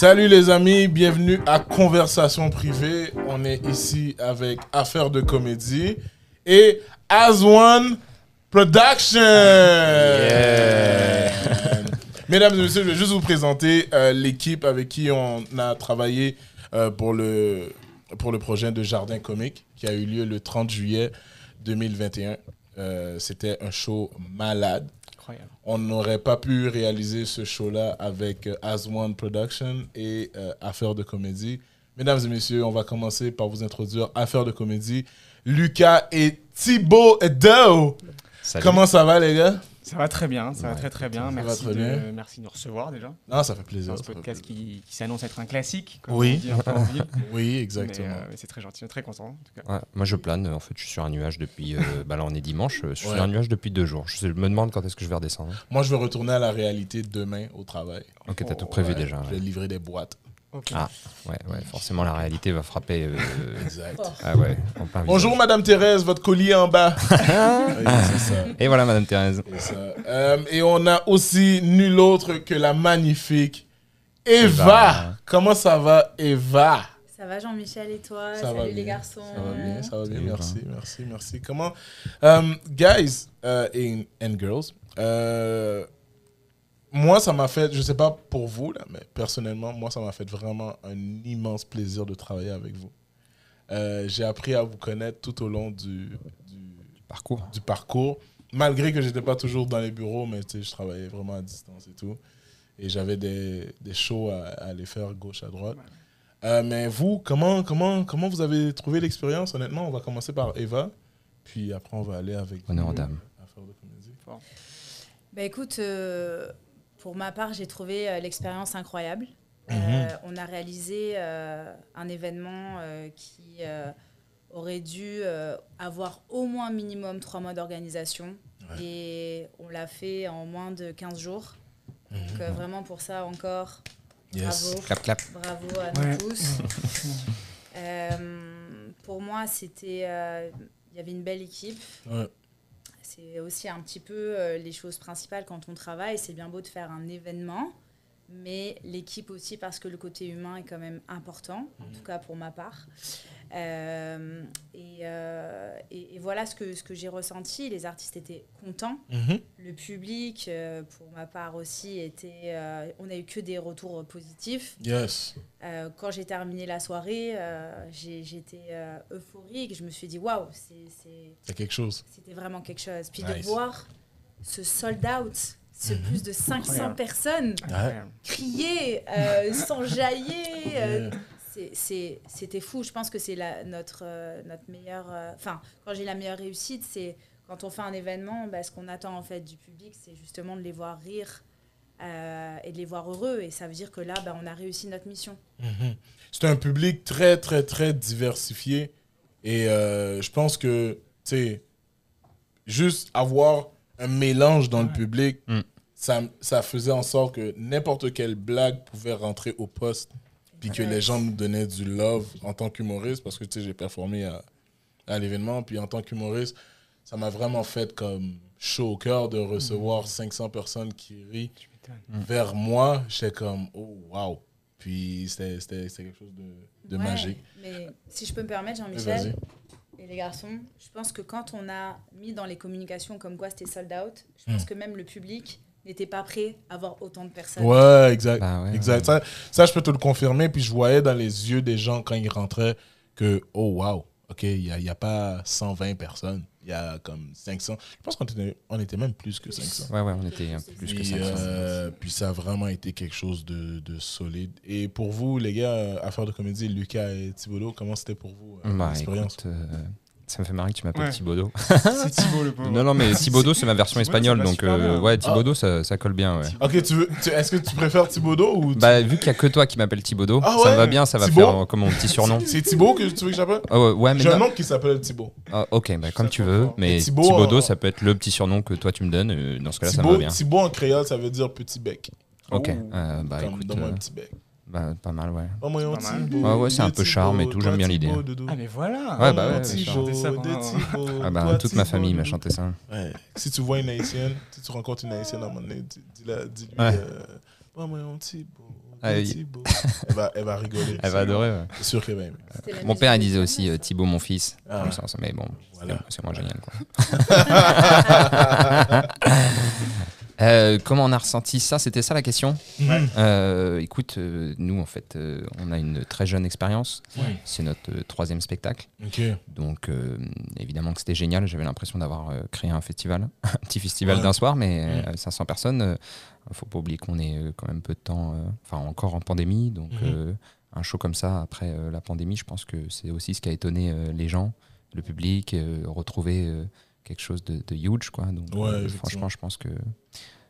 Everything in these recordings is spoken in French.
Salut les amis, bienvenue à Conversation privée. On est ici avec Affaires de comédie et As One Production. Mesdames et messieurs, je vais juste vous présenter euh, l'équipe avec qui on a travaillé euh, pour, le, pour le projet de Jardin Comique qui a eu lieu le 30 juillet 2021. Euh, C'était un show malade. Incroyable. On n'aurait pas pu réaliser ce show-là avec euh, As One Production et euh, Affaires de comédie. Mesdames et messieurs, on va commencer par vous introduire Affaires de comédie. Lucas et Thibaut Do. Salut. Comment ça va, les gars? Ça va très bien, ça va très très bien. Merci, très de, bien. merci de nous recevoir déjà. Non, ça fait C'est plaisir. un podcast plaisir. qui, qui s'annonce être un classique, comme Oui. on dit. Oui, exactement. euh, mais c'est très gentil, on est très content. En tout cas. Ouais, moi je plane, en fait je suis sur un nuage depuis... euh, bah là on est dimanche, je suis Ouais. sur un nuage depuis deux jours. Je me demande quand est-ce que je vais redescendre. Moi, je vais retourner à la réalité demain au travail. Ok, t'as Oh, tout prévu Ouais, déjà. Je vais livrer des boîtes. Ah, ouais, ouais, forcément la réalité va frapper... euh, Exact. ah ouais, Bonjour, visage. Madame Thérèse, votre collier en bas. Oui, ça. Et voilà Madame Thérèse. Ça. Euh, et on a aussi nul autre que la magnifique Eva. Eva. Comment ça va, Eva? Ça va Jean-Michel et toi? Ça Salut va les bien. garçons. Ça va bien, ça va bien. Merci, merci, merci. Comment Euh, Guys et and girls, moi, ça m'a fait, je sais pas pour vous, là, mais personnellement, moi, ça m'a fait vraiment un immense plaisir de travailler avec vous. Euh, J'ai appris à vous connaître tout au long du, du, Parcours. du parcours, malgré que j'étais pas toujours dans les bureaux, mais tu sais, je travaillais vraiment à distance et tout. Et j'avais des, des shows à, à aller faire gauche à droite. Euh, mais vous, comment, comment, comment vous avez trouvé l'expérience? Honnêtement, on va commencer par Eva, puis après on va aller avec Honneur vous, aux dames. à faire de comédie. Bah écoute, euh, pour ma part, j'ai trouvé euh, l'expérience incroyable. Mhm. Euh, on a réalisé euh, un événement euh, qui euh, aurait dû euh, avoir au moins minimum trois mois d'organisation. Ouais. Et on l'a fait en moins de 15 jours. Mhm. Donc euh, vraiment pour ça encore, Yes. bravo. Clap clap. Bravo à nous Ouais. tous. Euh, pour moi, c'était, euh, il y avait une belle équipe. Ouais. C'est aussi un petit peu euh, les choses principales quand on travaille. C'est bien beau de faire un événement, mais l'équipe aussi parce que le côté humain est quand même important, en tout cas pour ma part. Euh, et, euh, et- et voilà ce que, ce que j'ai ressenti. Les artistes étaient contents. Mhm. Le public, euh, pour ma part aussi, était. euh, on n'a eu que des retours positifs. Yes. Euh, quand j'ai terminé la soirée, euh, j'ai- j'étais euh, euphorique. Je me suis dit, waouh, c'est- quelque chose. c'était vraiment quelque chose. Puis Nice. de voir ce sold out, ce Mhm. plus de 500 Incroyable. personnes Incroyable. crier, euh, s'enjailler, euh, c'était fou. Je pense que c'est notre, euh, notre meilleure. euh, Enfin, quand j'ai la meilleure réussite, c'est quand on fait un événement, bah, ce qu'on attend en fait du public, c'est justement de les voir rire. euh, et de les voir heureux et ça veut dire que là bah, on a réussi notre mission Mhm. C'est un public très, très, très diversifié. Et euh, je pense que, tu sais, juste avoir un mélange dans le public, Mm. ça, ça faisait en sorte que n'importe quelle blague pouvait rentrer au poste. Puis que les gens nous donnaient du love en tant qu'humoriste. Parce que, tu sais, j'ai performé à, à l'événement. Puis en tant qu'humoriste, ça m'a vraiment fait comme chaud au cœur de recevoir 500 personnes qui rient vers moi, j'étais comme, oh, wow. Puis c'était quelque chose de, de Ouais, magique. mais si je peux me permettre. Jean-Michel et les garçons, je pense que quand on a mis dans les communications comme quoi c'était sold out, je pense Hmm. que même le public n'était pas prêt à voir autant de personnes. Ouais, exact. Bah ouais, exact. Ça, ça, je peux te le confirmer. Puis je voyais dans les yeux des gens quand ils rentraient que, oh, wow, OK, il n'y a, y a pas 120 personnes. Il y a comme 500. Je pense qu'on était, on était même plus que 500. Ouais ouais on était un peu plus que Puis, 500. euh, puis ça a vraiment été quelque chose de, de solide. Et pour vous, les gars, euh, affaire de comédie, Lucas et Thibaudot, comment c'était pour vous euh, Bah l'expérience? écoute, euh, ça me fait marrer que tu m'appelles Ouais. Thibaudot. C'est Thibaut le pauvre. non non mais Thibaudot c'est ma version espagnole donc euh, ouais Thibaudot ça, ça colle bien ouais. Ok, tu veux, tu- est-ce que tu préfères Thibaudot ou Bah vu qu'il y a que toi qui m'appelle Thibaudot, Ah ça me va bien, ça va faire euh, comme mon petit surnom. C'est Thibaut que tu veux que j'appelle Ah ouais, mais J'ai un nom qui s'appelle Thibaut. Ah, ok, bah, comme tu veux, mais Thibaudot, euh, ça peut être le petit surnom que toi tu me donnes. Dans ce cas-là, ça me va bien. Thibaut en créole, ça veut dire petit bec. Ok, Oh. bah écoute, donne-moi un petit bec. Bah, pas mal, ouais. Oh, moi, pas mal. Ah ouais, c'est un peu charme et tout, j'aime bien l'idée. Ah mais voilà. Ouais, bah ouais, Thibaut, ça Thibaut, Ah bah toi, toute ma famille m'a chanté ça. Ouais. Si tu vois une haïtienne, si tu rencontres une haïtienne à un moment donné, dis- dis-la- dis-lui. Ouais. euh, Oh, moi, un Thibaut, Ah elle, va, elle va rigoler. Elle va adorer. ouais. C'est sûr qu'elle va aimer. Mon père, il disait aussi euh. Thibaut, mon fils. Ah. Comme ça, ça- mais bon, Voilà. c'est moins génial. Quoi. Euh, comment on a ressenti ça? C'était ça la question? Euh, Écoute, euh, nous, en fait, euh, on a une très jeune expérience. Ouais. C'est notre euh, troisième spectacle. Donc, euh, évidemment que c'était génial. J'avais l'impression d'avoir euh, créé un festival, un petit festival Ouais. d'un soir, mais Mhm. euh, 500 personnes. euh, faut pas oublier qu'on est quand même peu de temps, euh, enfin encore en pandémie. Donc, Mhm. euh, un show comme ça après euh, la pandémie, je pense que c'est aussi ce qui a étonné euh, les gens, le public, euh, retrouver euh, quelque chose de, de huge, quoi. Donc, Ouais, euh, franchement, je pense que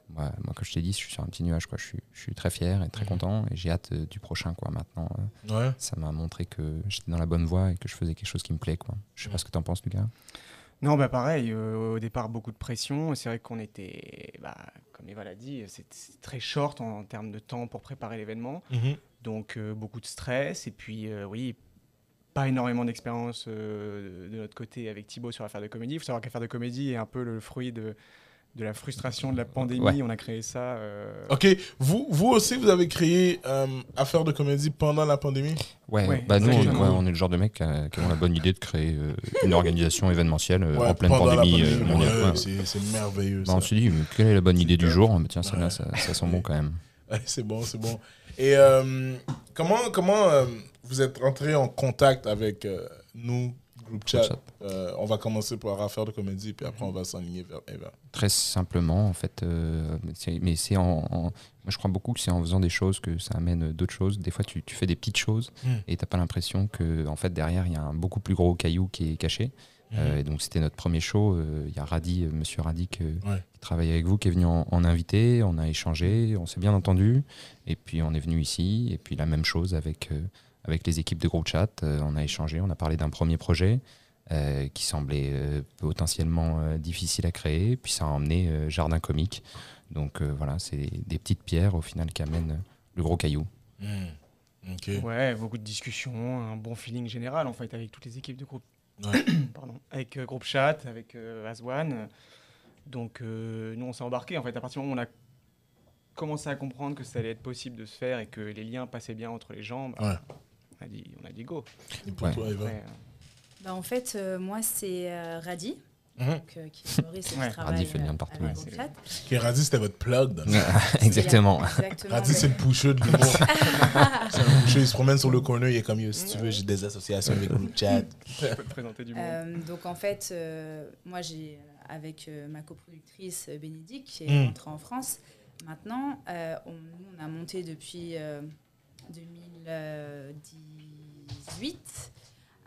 moi, moi, comme je t'ai dit, je suis sur un petit nuage, quoi. Je suis, je suis très fier et très content, et j'ai hâte euh, du prochain, quoi. Maintenant, euh, Ouais. ça m'a montré que j'étais dans la bonne voie et que je faisais quelque chose qui me plaît, quoi. Je sais pas ce que t'en penses, Lucas. Non, bah pareil, euh, au départ, beaucoup de pression. C'est vrai qu'on était, bah, comme Eva l'a dit, c'est très short en, termes de temps pour préparer l'événement. Mhm. Donc, euh, beaucoup de stress. Et puis, euh, oui, pas énormément d'expérience euh, de notre côté avec Thibaut sur l'affaire de comédie. Il faut savoir qu'affaire de comédie est un peu le fruit de, de la frustration de la pandémie. Ouais. On a créé ça. euh, Ok, vous, vous aussi, vous avez créé euh, Affaire de comédie pendant la pandémie? Ouais, Ouais, bah nous, on, exactement. ouais, on est le genre de mecs qui, a- qui ont la bonne idée de créer euh, une organisation événementielle euh, Ouais, en pleine pandémie, euh, pandémie. mondiale. Ouais, Ouais. c'est- merveilleux. Bah, on s'est dit, mais quelle est la bonne idée du jour? Bah, Tiens, celle-là, Ouais. ça, ça sent bon quand même. Ouais, c'est bon, c'est bon. Et euh, comment, comment euh, vous êtes rentré en contact avec euh, nous, Group Chat, Chat. Euh, On va commencer par Affaire de comédie, puis après on va s'enligner vers Eva. Très simplement, en fait. mais c'est en, en- Moi, je crois beaucoup que c'est en faisant des choses que ça amène d'autres choses. Des fois, tu, tu fais des petites choses Mm. et t'as pas l'impression que, en fait, derrière, il y a un beaucoup plus gros caillou qui est caché. Euh, et donc, c'était notre premier show. Euh, Il y a Radi, euh, monsieur Radi, que- Ouais. Qui travaille avec vous, qui est venu en, en invité. On a échangé, on s'est bien entendu. Et puis, on est venu ici. Et puis, la même chose avec, euh, avec les équipes de groupe chat. Euh, on a échangé, on a parlé d'un premier projet. euh, qui semblait euh, potentiellement euh, difficile à créer, puis ça a emmené euh, Jardin Comique. Donc euh, voilà, c'est des petites pierres au final qui amènent le gros caillou. Ok. Ouais, beaucoup de discussions, un bon feeling général en fait avec toutes les équipes de groupe. Ouais. Pardon. Avec euh, Groupe Chat, avec euh, Aswan. Donc euh, nous on s'est embarqué en fait à partir du moment où on a commencé à comprendre que ça allait être possible de se faire et que les liens passaient bien entre les gens, bah, Ouais. on, a dit, on a dit go. Et pour Ouais. toi, Eva Après, euh, Bah, en fait, euh, moi, c'est euh, Radi, Mhm. donc, euh, qui qui Ouais. travaille Radi fait le lien de partout, ouais, Radis, c'était votre plug. dans le- Exactement. Exactement. Radis, c'est le poucheux de l'humour. c'est un poucheux, il se promène sur le corner, il est comme, si tu veux, j'ai des associations avec Group Chat. je peux te présenter du monde. Euh, donc en fait, euh, moi j'ai avec euh, ma coproductrice euh, Bénédicte qui est Mm. rentrée en France. Maintenant, euh, on, nous, on a monté depuis euh, 2018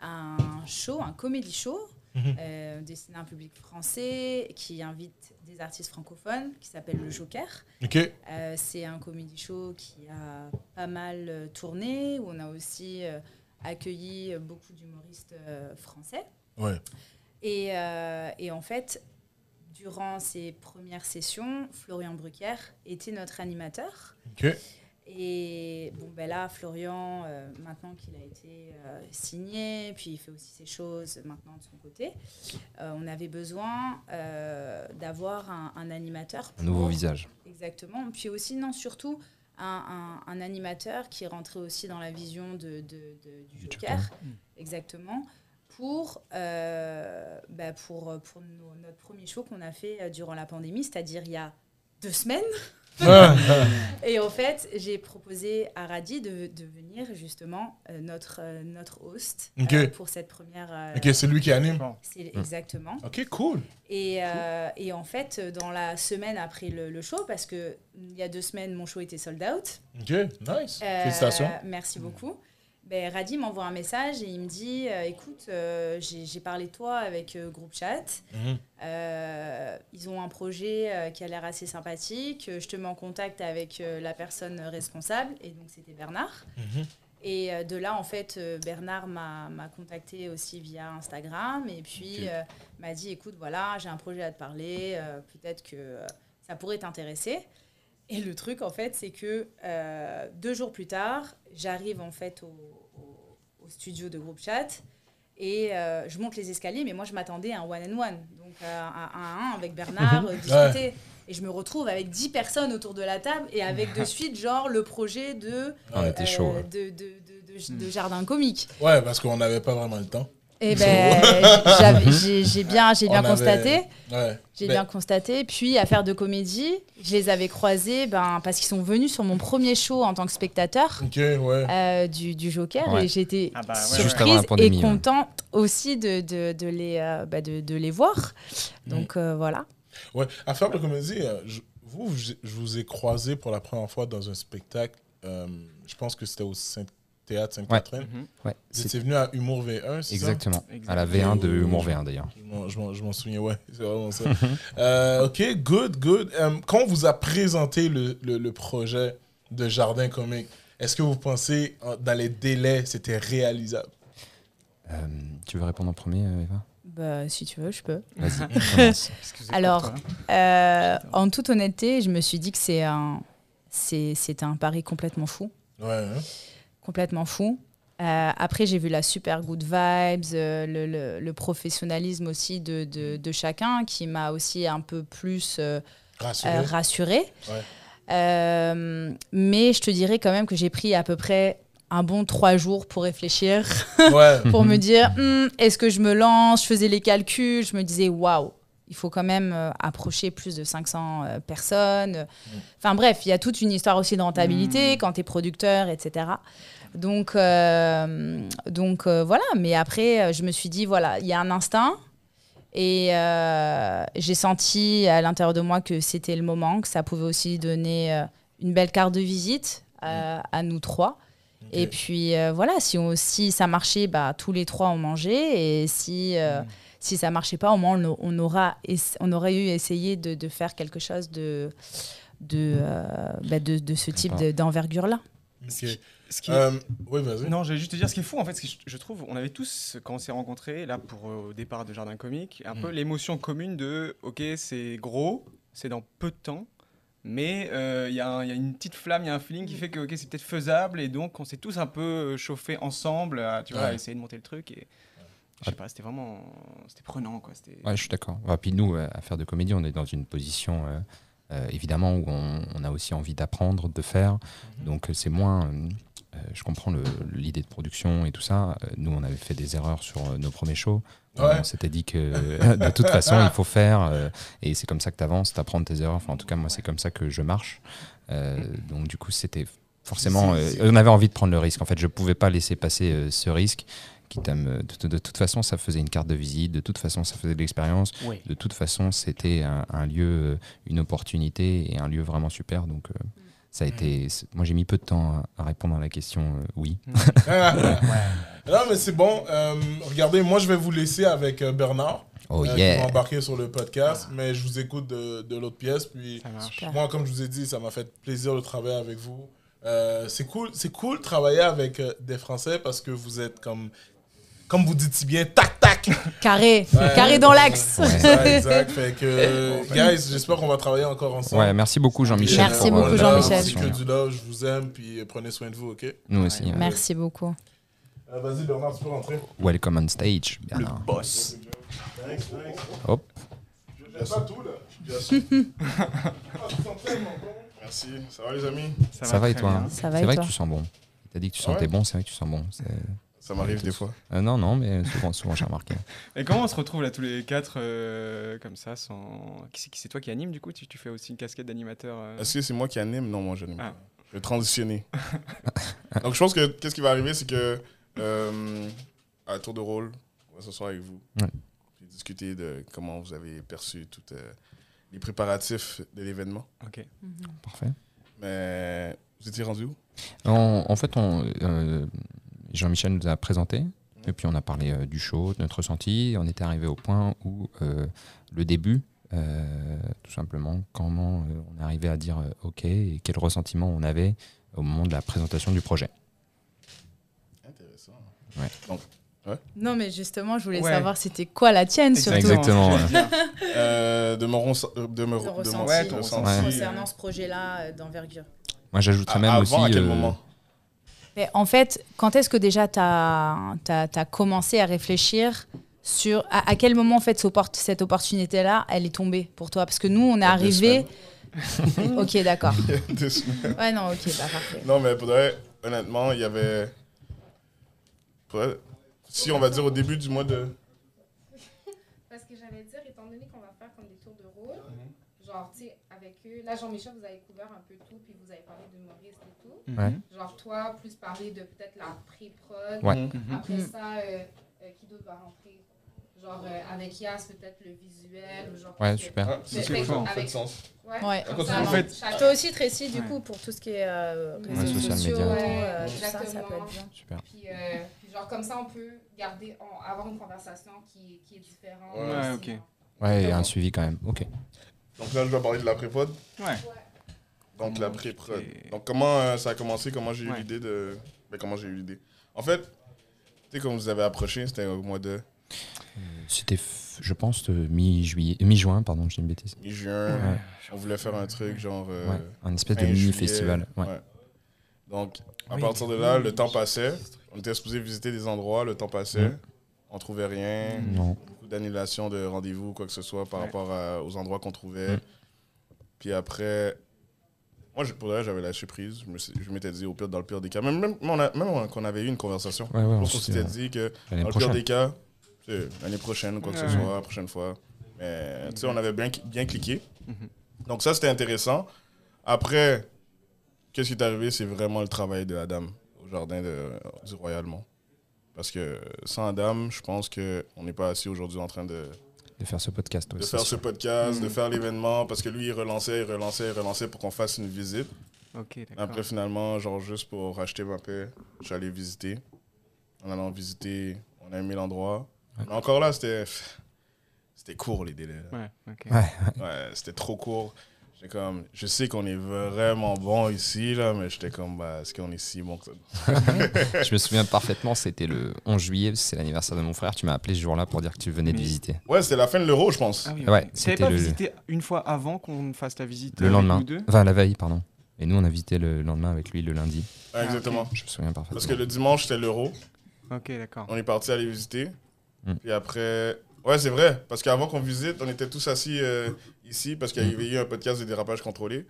un show, un comédie show euh, destiné à un public français qui invite des artistes francophones qui s'appelle le Joker. Ok. Euh, c'est un comédie show qui a pas mal tourné, où on a aussi euh, accueilli beaucoup d'humoristes français. Ouais. Et, et en fait, durant ces premières sessions, Florian Brucker était notre animateur. Ok. Et bon, ben là, Florian, euh, maintenant qu'il a été euh, signé, puis il fait aussi ses choses maintenant de son côté, euh, on avait besoin euh, d'avoir un, un animateur. Un nouveau pour- visage. Exactement. Puis aussi, non, surtout, un, un- un animateur qui est rentré aussi dans la vision de, de- de- du Du Joker. Joker. Exactement. Pour, euh, bah, pour, pour nos- notre premier show qu'on a fait euh, durant la pandémie, c'est-à-dire il y a deux semaines. Et en fait, j'ai proposé à Radi de, de venir justement euh, notre, euh, notre host euh, pour cette première. euh, ok, c'est lui qui anime. C'est exactement. Ok, cool. Et, euh, et en fait, dans la semaine après le, le show, parce que il y a deux semaines, mon show était sold out. Ok, nice. Euh, Félicitations. Merci beaucoup. Ben, Radi m'envoie un message et il me dit euh, écoute, euh, j'ai parlé de toi avec euh, Groupe Chat. Mhm. Euh, ils ont un projet qui a l'air assez sympathique. Je te mets en contact avec la personne responsable. Et donc, c'était Bernard. Mhm. Et de là, en fait, Bernard m'a contacté aussi via Instagram et puis Ok. euh, m'a dit écoute, voilà, j'ai un projet à te parler, peut-être que ça pourrait t'intéresser. Et le truc, en fait, c'est que euh, deux jours plus tard, j'arrive en fait au, au- au studio de groupe chat et euh, je monte les escaliers, mais moi, je m'attendais à un one-on-one, donc euh, à un à un avec Bernard, discuter. Et je me retrouve avec 10 personnes autour de la table et avec de suite, genre, le projet de, chaud. ouais. de, de, de- de- de jardin comique. Ouais, parce qu'on n'avait pas vraiment le temps. Et ben, j'ai bien, j'ai bien avait- constaté. Ouais. J'ai Mais- bien constaté. Puis, affaire de comédie, je les avais croisés ben, parce qu'ils sont venus sur mon premier show en tant que spectateur ouais. euh, du, du Joker. Ouais. Et j'étais Ah bah ouais, surprise pandémie, et ouais. contente aussi de, de, de les, euh, bah, de, de les voir. Donc, euh, voilà. Ouais, à faire de comédie, euh, je, vous, je, je vous ai croisé pour la première fois dans un spectacle. euh, je pense que c'était au Saint Théâtre Sainte-Catherine. Mhm. Ouais, Vous c'est étiez venu à Humour V1, c'est ça? Exactement. Exact. À la V1 de Humour oui. V1 d'ailleurs. Je m'en- souviens, ouais, c'est vraiment ça. Euh, ok, good, good. Euh, quand on vous a présenté le, le, le projet de Jardin Comique, est-ce que vous pensez, dans les délais, c'était réalisable? Euh, tu veux répondre en premier, Eva? Bah, si tu veux, je peux. Alors. Euh, en toute honnêteté, je me suis dit que c'est un, c'est, c'était un pari complètement fou. Ouais, hein? Complètement fou. Euh, après, j'ai vu la super good vibes, euh, le, le- le professionnalisme aussi de, de, de chacun qui m'a aussi un peu plus euh, rassuré. Ouais. Mais je te dirais quand même que j'ai pris à peu près un bon trois jours pour réfléchir, Ouais, pour Mhm. me dire Hmm, est-ce que je me lance? Je faisais les calculs, je me disais waouh, il faut quand même euh, approcher plus de 500 euh, personnes. Enfin bref, il y a toute une histoire aussi de rentabilité Mhm. quand tu es producteur, etc. Donc, euh, donc euh, voilà, mais après, je me suis dit voilà, il y a un instinct. Et j'ai senti à l'intérieur de moi que c'était le moment, que ça pouvait aussi donner une belle carte de visite à, à nous trois. Et puis voilà, si, on- si ça marchait, bah, tous les trois ont mangé. Et si. Si ça marchait pas, au moins on, on aura, on aurait eu essayé de, de faire quelque chose de, de, euh, bah, de, de ce type d'envergure-là. ok. Ce qui est- Euh, oui, vas-y. Non, j'allais juste te dire ce qui est fou en fait, ce que je, je trouve, on avait tous quand on s'est rencontrés là pour euh, au départ de Jardin Comique, un peu Mm. l'émotion commune de ok c'est gros, c'est dans peu de temps, mais euh, il y, a un- il y a une petite flamme, il y a un feeling qui fait que ok c'est peut-être faisable et donc on s'est tous un peu euh, chauffés ensemble, à, tu vois, à essayer de monter le truc et je sais pas, c'était vraiment, c'était prenant quoi. Ouais, je suis d'accord. Ouais, puis nous, euh, à faire de comédie, on est dans une position, euh, euh, évidemment, où on, on a aussi envie d'apprendre, de faire. Mhm. Donc, c'est moins. euh, je comprends l'idée de production et tout ça. Nous, on avait fait des erreurs sur nos premiers shows. Ouais. On s'était dit que de toute façon, il faut faire. euh, et c'est comme ça que tu avances, tu apprends tes erreurs. Enfin, en tout cas, moi, c'est comme ça que je marche. Euh, donc, du coup, c'était forcément. Euh, on avait envie de prendre le risque. En fait, je pouvais pas laisser passer euh, ce risque. Me- de, de toute façon, ça faisait une carte de visite. De toute façon, ça faisait de l'expérience. De toute façon, c'était un, un lieu, euh, une opportunité et un lieu vraiment super. Donc, euh, ça a été. c'est- Moi, j'ai mis peu de temps à, à répondre à la question euh, oui. non, mais c'est bon. Euh, regardez, moi, je vais vous laisser avec euh, Bernard. Oh euh, qui embarquer sur le podcast, mais je vous écoute de, de l'autre pièce. Puis moi, comme je vous ai dit, ça m'a fait plaisir de travailler avec vous. Euh, c'est cool, c'est cool de travailler avec euh, des Français parce que vous êtes comme, comme vous dites si bien, tac tac. Carré, Ouais. carré dans l'axe. C'est ça, exact. Fait que, euh, guys, j'espère qu'on va travailler encore ensemble. Ouais, merci beaucoup Jean-Michel. Merci pour, euh, beaucoup, Jean-Michel. C'est que du love, je vous aime, puis euh, prenez soin de vous, ok? Nous aussi. hein. Merci beaucoup. Euh, Vas-y, Bernard, tu peux rentrer. Welcome on stage, Bernard. Boss. Thanks, thanks. Hop. Je pas tout, là. Bon. Merci. Ça va, les amis? Ça va et toi hein? Ça va C'est et vrai toi? que tu sens bon. T'as dit que tu Ah ouais? sentais bon, c'est vrai que tu sens bon. Ça m'arrive des fois. Euh, non, non, mais souvent, souvent j'ai remarqué. Et comment on se retrouve là tous les quatre euh, comme ça sans... C'est qui- c'est toi qui anime du coup tu, tu fais aussi une casquette d'animateur euh, Est-ce que c'est moi qui anime? Non, moi, je n'anime Ah. pas. Je vais transitionner. Donc, je pense que qu'est-ce qui va arriver, c'est que euh, à tour de rôle, on va s'asseoir avec vous. Ouais. Puis discuter de comment vous avez perçu tous les préparatifs de l'événement. Ok. Parfait. Mais vous étiez rendu où? En, en fait, on, euh, Jean-Michel nous a présenté, et puis on a parlé euh, du show, de notre ressenti. On était arrivé au point où euh, le début, euh, tout simplement, comment euh, on arrivé à dire euh, OK et quel ressentiment on avait au moment de la présentation du projet. Intéressant. Non, mais justement, je voulais Ouais. savoir c'était quoi la tienne surtout. Exactement, dire. Euh, de mon, de de ressenti, concernant ce projet-là euh, d'envergure. Moi, j'ajouterais à- même avant, aussi. à quel euh, moment? Mais en fait, quand est-ce que déjà tu as, commencé à réfléchir sur à, à quel moment en fait cette oppor- cette opportunité-là, elle est tombée pour toi? Parce que nous, on est arrivé. ok, d'accord. Deux semaines. Ouais, non, ok, bah parfait. Non, mais pour de vrai, honnêtement, il y avait. vrai, si on va dire au début du mois de. Parce que j'allais dire, étant donné qu'on va faire comme des tours de rôle, genre, tu sais, avec eux, là, Jean-Michel, vous avez couvert un peu tout, puis vous avez parlé d'humoriste et tout. Ouais. Genre, toi, plus parler de peut-être la pré-prod. Ouais. Mhm. Après Mhm. ça, euh, euh, qui d'autre va rentrer? Genre, euh, avec Yas, peut-être le visuel. Ou genre, Ouais, super. Ah, c'est avec- ça fait sens. Ouais, Ouais. comme En ça, fait- chaque- Toi aussi, Tracy, du Ouais. coup, pour tout ce qui est euh, Ouais, réseaux social sociaux, euh, tout ça, ça Exactement. peut être bien. Super. Puis, euh, genre, comme ça, on peut garder, en- avoir une conversation qui, qui est différente. Ouais, aussi, ok. Ouais, et un suivi quand même. Ok. Donc là, je vais parler de la pré-prod. Ouais. Donc la pré-prod. Donc comment euh, ça a commencé, comment j'ai eu Ouais. l'idée de. Ben, comment j'ai eu l'idée? En fait, tu sais, comme vous avez approché, c'était au mois de C'était, je pense, de mi-juillet, euh, mi-juin, pardon, dis une bêtise. mi-juin. Ouais. On voulait faire un truc genre. euh, Ouais, un espèce de mini-festival. Ouais. Ouais. Donc, à Oui. partir de là, le temps passait. On était supposé visiter des endroits, le temps passait. Mm. On trouvait rien. Non. Beaucoup d'annulations de rendez-vous, quoi que ce soit, par Ouais. rapport à- aux endroits qu'on trouvait. Mm. Puis après, moi, je- pour le reste, j'avais lâché prise. Je m'étais dit, au pire, dans le pire des cas, même, même, même on a- même qu'on avait eu une conversation, Ouais, ouais, on s'était dit que dans le pire des cas, c'est l'année prochaine, quoi que ce soit, la prochaine fois. Mais tu sais, on avait bien, bien cliqué. Mhm. Donc ça, c'était intéressant. Après, qu'est-ce qui est arrivé, c'est vraiment le travail de Adam au jardin de, du Royalement. Parce que sans Adam, je pense qu'on n'est pas assis aujourd'hui en train de, de faire ce podcast. de faire ce podcast, de Mhm. faire l'événement, parce que lui, il relançait, il relançait, il relançait pour qu'on fasse une visite. Ok, d'accord. Après, finalement, genre juste pour racheter ma paix, j'allais visiter. En allant visiter, on a aimé l'endroit. Mais encore là, c'était c'était court les délais. là. Ouais, ok. Ouais. Ouais, c'était trop court. J'étais comme, je sais qu'on est vraiment bon ici, là, mais j'étais comme, bah, est-ce qu'on est si bon que ça? Je me souviens parfaitement, c'était le 11 juillet, c'est l'anniversaire de mon frère. Tu m'as appelé ce jour-là pour dire que tu venais de visiter. Ouais, c'était la fin de l'euro, je pense. Ah oui, Ouais, c'était n'avais pas le- visité une fois avant qu'on fasse la visite Le lendemain. deux? Enfin, la veille, pardon. Et nous, on a visité le lendemain avec lui le lundi. Ah, exactement. Je me souviens parfaitement. Parce que le dimanche, c'était l'euro. Ok, d'accord. On est parti aller visiter. Mm. Puis après. Ouais, c'est vrai. Parce qu'avant qu'on visite, on était tous assis euh, ici parce qu'il y avait eu un podcast de dérapage contrôlé.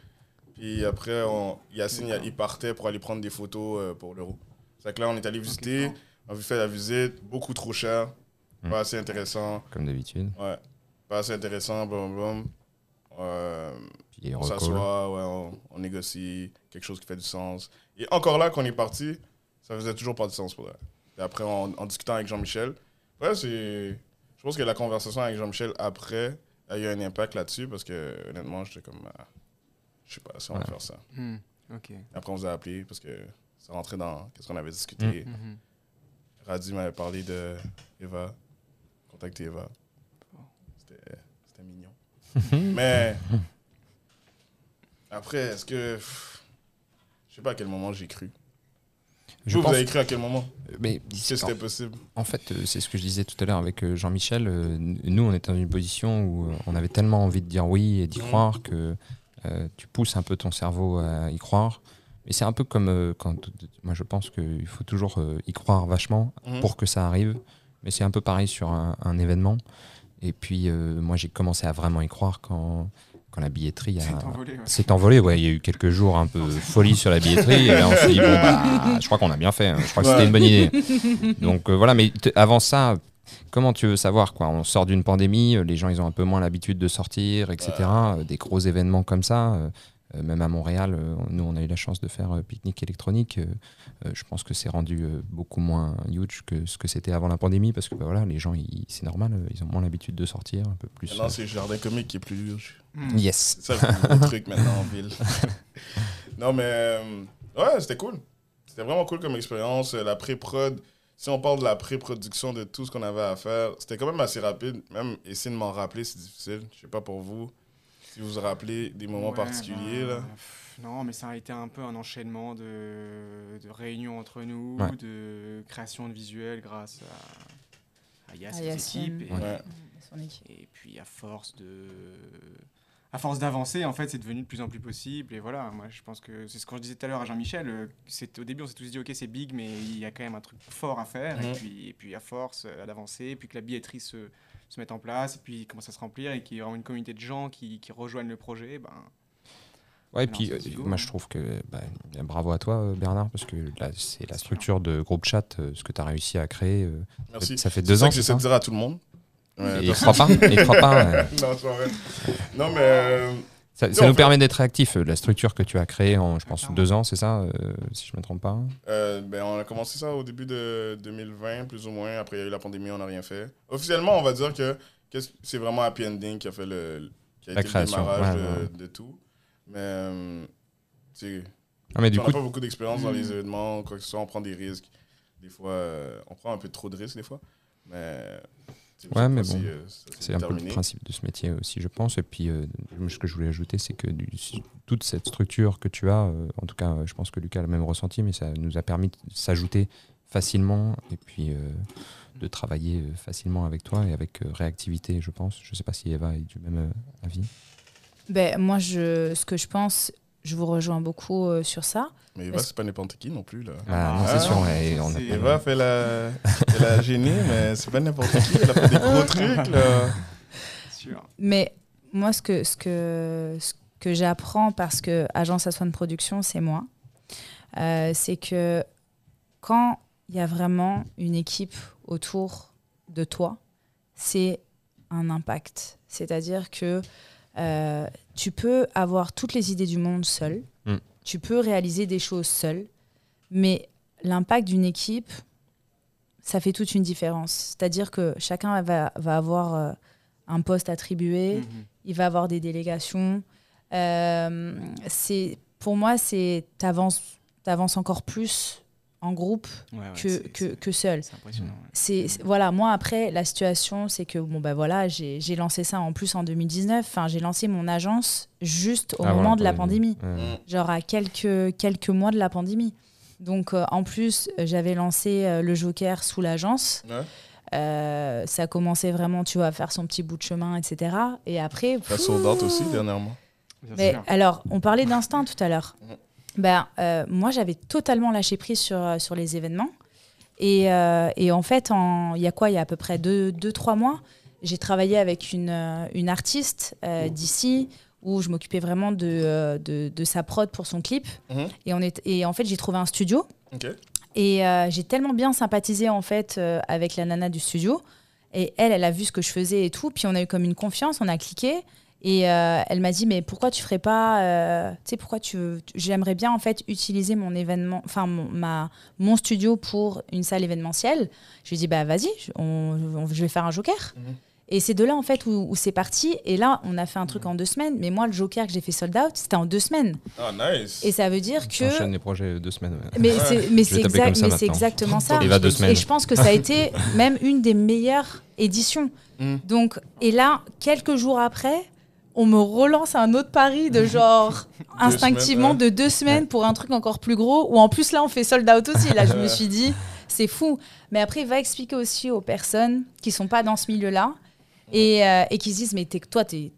Puis après, on... Yacine, il partait pour aller prendre des photos euh, pour l'euro. C'est que là, on est allé visiter. on a fait la visite. Beaucoup trop cher. Mm. Pas assez intéressant. Comme d'habitude. Ouais. Pas assez intéressant. Blum. Euh, on s'assoit, ouais, on, on négocie quelque chose qui fait du sens. Et encore là, quand on est parti, ça faisait toujours pas de sens pour elle. Et après, en, en discutant avec Jean-Michel, ouais, c'est. Je pense que la conversation avec Jean-Michel après a eu un impact là-dessus parce que honnêtement, j'étais comme. ah, je sais pas si on va faire ça. Hmm. Après, on vous a appelé parce que ça rentrait dans ce qu'on avait discuté. Mhm. Radi m'avait parlé de Eva. Contacter Eva. C'était c'était mignon. Mais après, est-ce que. Je sais pas à quel moment j'ai cru. Je vous, pense- vous avez cru à quel moment Mais que c'était possible En fait, euh, c'est ce que je disais tout à l'heure avec euh, Jean-Michel. euh, Nous, on était dans une position où on avait tellement envie de dire oui et d'y Mhm. croire que euh, tu pousses un peu ton cerveau à y croire. Mais c'est un peu comme euh, quand. Moi, je pense qu'il faut toujours euh, y croire vachement Mhm. pour que ça arrive. Mais c'est un peu pareil sur un, un événement. Et puis, moi, j'ai commencé à vraiment y croire quand, quand la billetterie a, C'est envolé, ouais. s'est envolée. Ouais, il y a eu quelques jours un peu folie sur la billetterie. et là, on s'est dit, bon, bah, je crois qu'on a bien fait. hein. Je crois que c'était une bonne idée. Donc euh, voilà, mais avant ça, comment tu veux savoir quoi? On sort d'une pandémie, euh, les gens ils ont un peu moins l'habitude de sortir, etc. Euh, Des gros événements comme ça, même à Montréal, euh, nous on a eu la chance de faire euh, pique-nique électronique. euh, euh, je pense que c'est rendu euh, beaucoup moins huge que ce que c'était avant la pandémie parce que bah, voilà, les gens, c'est normal, euh, ils ont moins l'habitude de sortir, un peu plus. Maintenant, euh, c'est le jardin comique qui est plus huge. Hmm. Yes. C'est ça le gros truc maintenant en ville. non, mais euh, ouais, c'était cool. C'était vraiment cool comme expérience. Euh, La pré-prod, si on parle de la pré-production de tout ce qu'on avait à faire, c'était quand même assez rapide. Même essayer de m'en rappeler, c'est difficile. Je sais pas pour vous. Si vous vous rappelez des moments Ouais, particuliers, là. pff, Non, mais ça a été un peu un enchaînement de, de réunions entre nous, Ouais. de création de visuels grâce à, à Yass À et ses Yacine. équipes. Et, Ouais. Son équipe. et puis à force de. à force d'avancer, en fait, c'est devenu de plus en plus possible. Et voilà, moi, je pense que c'est ce que je disais tout à l'heure à Jean-Michel. euh, c'est- Au début, on s'est tous dit, OK, c'est big, mais il y a quand même un truc fort à faire. Et, puis, et puis, à force euh, d'avancer, et puis que la billetterie se, se mette en place, et puis commence à se remplir, et qu'il y aura une communauté de gens qui, qui rejoignent le projet, ben, Ouais, et puis euh, moi je trouve que bah, bravo à toi euh, Bernard parce que là c'est la structure de groupe chat, euh, ce que tu as réussi à créer. euh, Merci. Ça fait deux ça ans. que c'est j'essaie ça de dire à tout le monde. Ouais, Et croit pas, il croit pas. euh. Non, mais. Ça, ça Non, nous permet d'être réactifs. euh, La structure que tu as créée en, je pense, deux ans, c'est ça, euh, si je me trompe pas? Euh, ben, on a commencé ça au début de 2020, plus ou moins. Après, il y a eu la pandémie, on n'a rien fait. Officiellement, on va dire que c'est vraiment Happy Ending qui a fait le, qui a La été création, le démarrage ouais, de, ouais. de tout. Mais, euh, Ah, mais du on n'a pas beaucoup d'expérience dans les Mm. événements, quoi que ce soit. On prend des risques. Des fois, on prend un peu trop de risques, des fois. Mais. Ouais, mais bon, euh, c'est un peu le principe de ce métier aussi, je pense. Et puis, euh, ce que je voulais ajouter, c'est que du- toute cette structure que tu as, euh, en tout cas, je pense que Lucas l'a même ressenti, mais ça nous a permis de s'ajouter facilement et puis euh, de travailler facilement avec toi et avec euh, réactivité, je pense. Je sais pas si Eva est du même avis. Ben, moi, je, ce que je pense, je vous rejoins beaucoup euh, sur ça. Mais Eva, c'est pas n'importe qui non plus, là. Ah, non, Ah, c'est sûr. ouais, on a- c'est- Eva fait la, fait la génie, mais c'est pas n'importe qui. Elle a fait des gros trucs, là. sûr. Mais moi, ce que, ce que, ce que j'apprends, parce que Agence Aswan Production, c'est moi, euh, c'est que quand il y a vraiment une équipe autour de toi, c'est un impact. C'est-à-dire que euh, tu peux avoir toutes les idées du monde seul, Mm. tu peux réaliser des choses seul, mais l'impact d'une équipe, ça fait toute une différence. C'est-à-dire que chacun va, va avoir euh, un poste attribué, Mhm. il va avoir des délégations. Euh, c'est pour moi, c'est t'avances, t'avances encore plus en groupe Ouais, ouais, que, que, que seul. C'est ouais. Voilà, moi après la situation, c'est que bon bah voilà, j'ai j'ai lancé ça en plus en 2019. Enfin, j'ai lancé mon agence juste au moment de la pandémie. Mm. genre à quelques quelques mois de la pandémie. Donc euh, en plus, j'avais lancé euh, le Joker sous l'agence. Ouais. Euh, ça commençait vraiment, tu vois, à faire son petit bout de chemin, etc. Et après, out aussi, dernièrement. Bien mais sûr. alors, on parlait d'instinct tout à l'heure. Ben, euh, moi, j'avais totalement lâché prise sur, euh, sur les événements. Et, euh, et en fait, en- il y a quoi? Il y a à peu près 2-3 deux, deux, trois mois, j'ai travaillé avec une, une artiste euh, d'ici où je m'occupais vraiment de, de, de sa prod pour son clip. Mhm. Et, on est, et en fait, j'ai trouvé un studio. Et j'ai tellement bien sympathisé en fait avec la nana du studio. Et elle, elle a vu ce que je faisais et tout. Puis on a eu comme une confiance, on a cliqué. Et euh, elle m'a dit, mais pourquoi tu ferais pas, euh, tu sais, pourquoi tu, j'aimerais bien en fait utiliser mon événement, enfin mon, ma, mon studio pour une salle événementielle. Je lui ai dit, bah vas-y, je- on- on- je vais faire un joker. Mhm. Et c'est de là en fait où, où c'est parti. Et là, on a fait un truc en deux semaines. Mais moi, le joker que j'ai fait sold out, c'était en deux semaines. Ah, nice. Et ça veut dire que J'enchaîne les projets deux semaines. ouais. mais Ouais. c'est mais c'est exactement ça. Il va deux semaines. Et je pense que ça a été même une des meilleures éditions. Mm. Donc et là quelques jours après, on me relance un autre pari de genre instinctivement semaines, de deux semaines pour un truc encore plus gros. Ou en plus là on fait sold out aussi. Là je me suis dit c'est fou. Mais après va expliquer aussi aux personnes qui sont pas dans ce milieu-là. Et, euh, et qui se disent mais t'es- toi t'es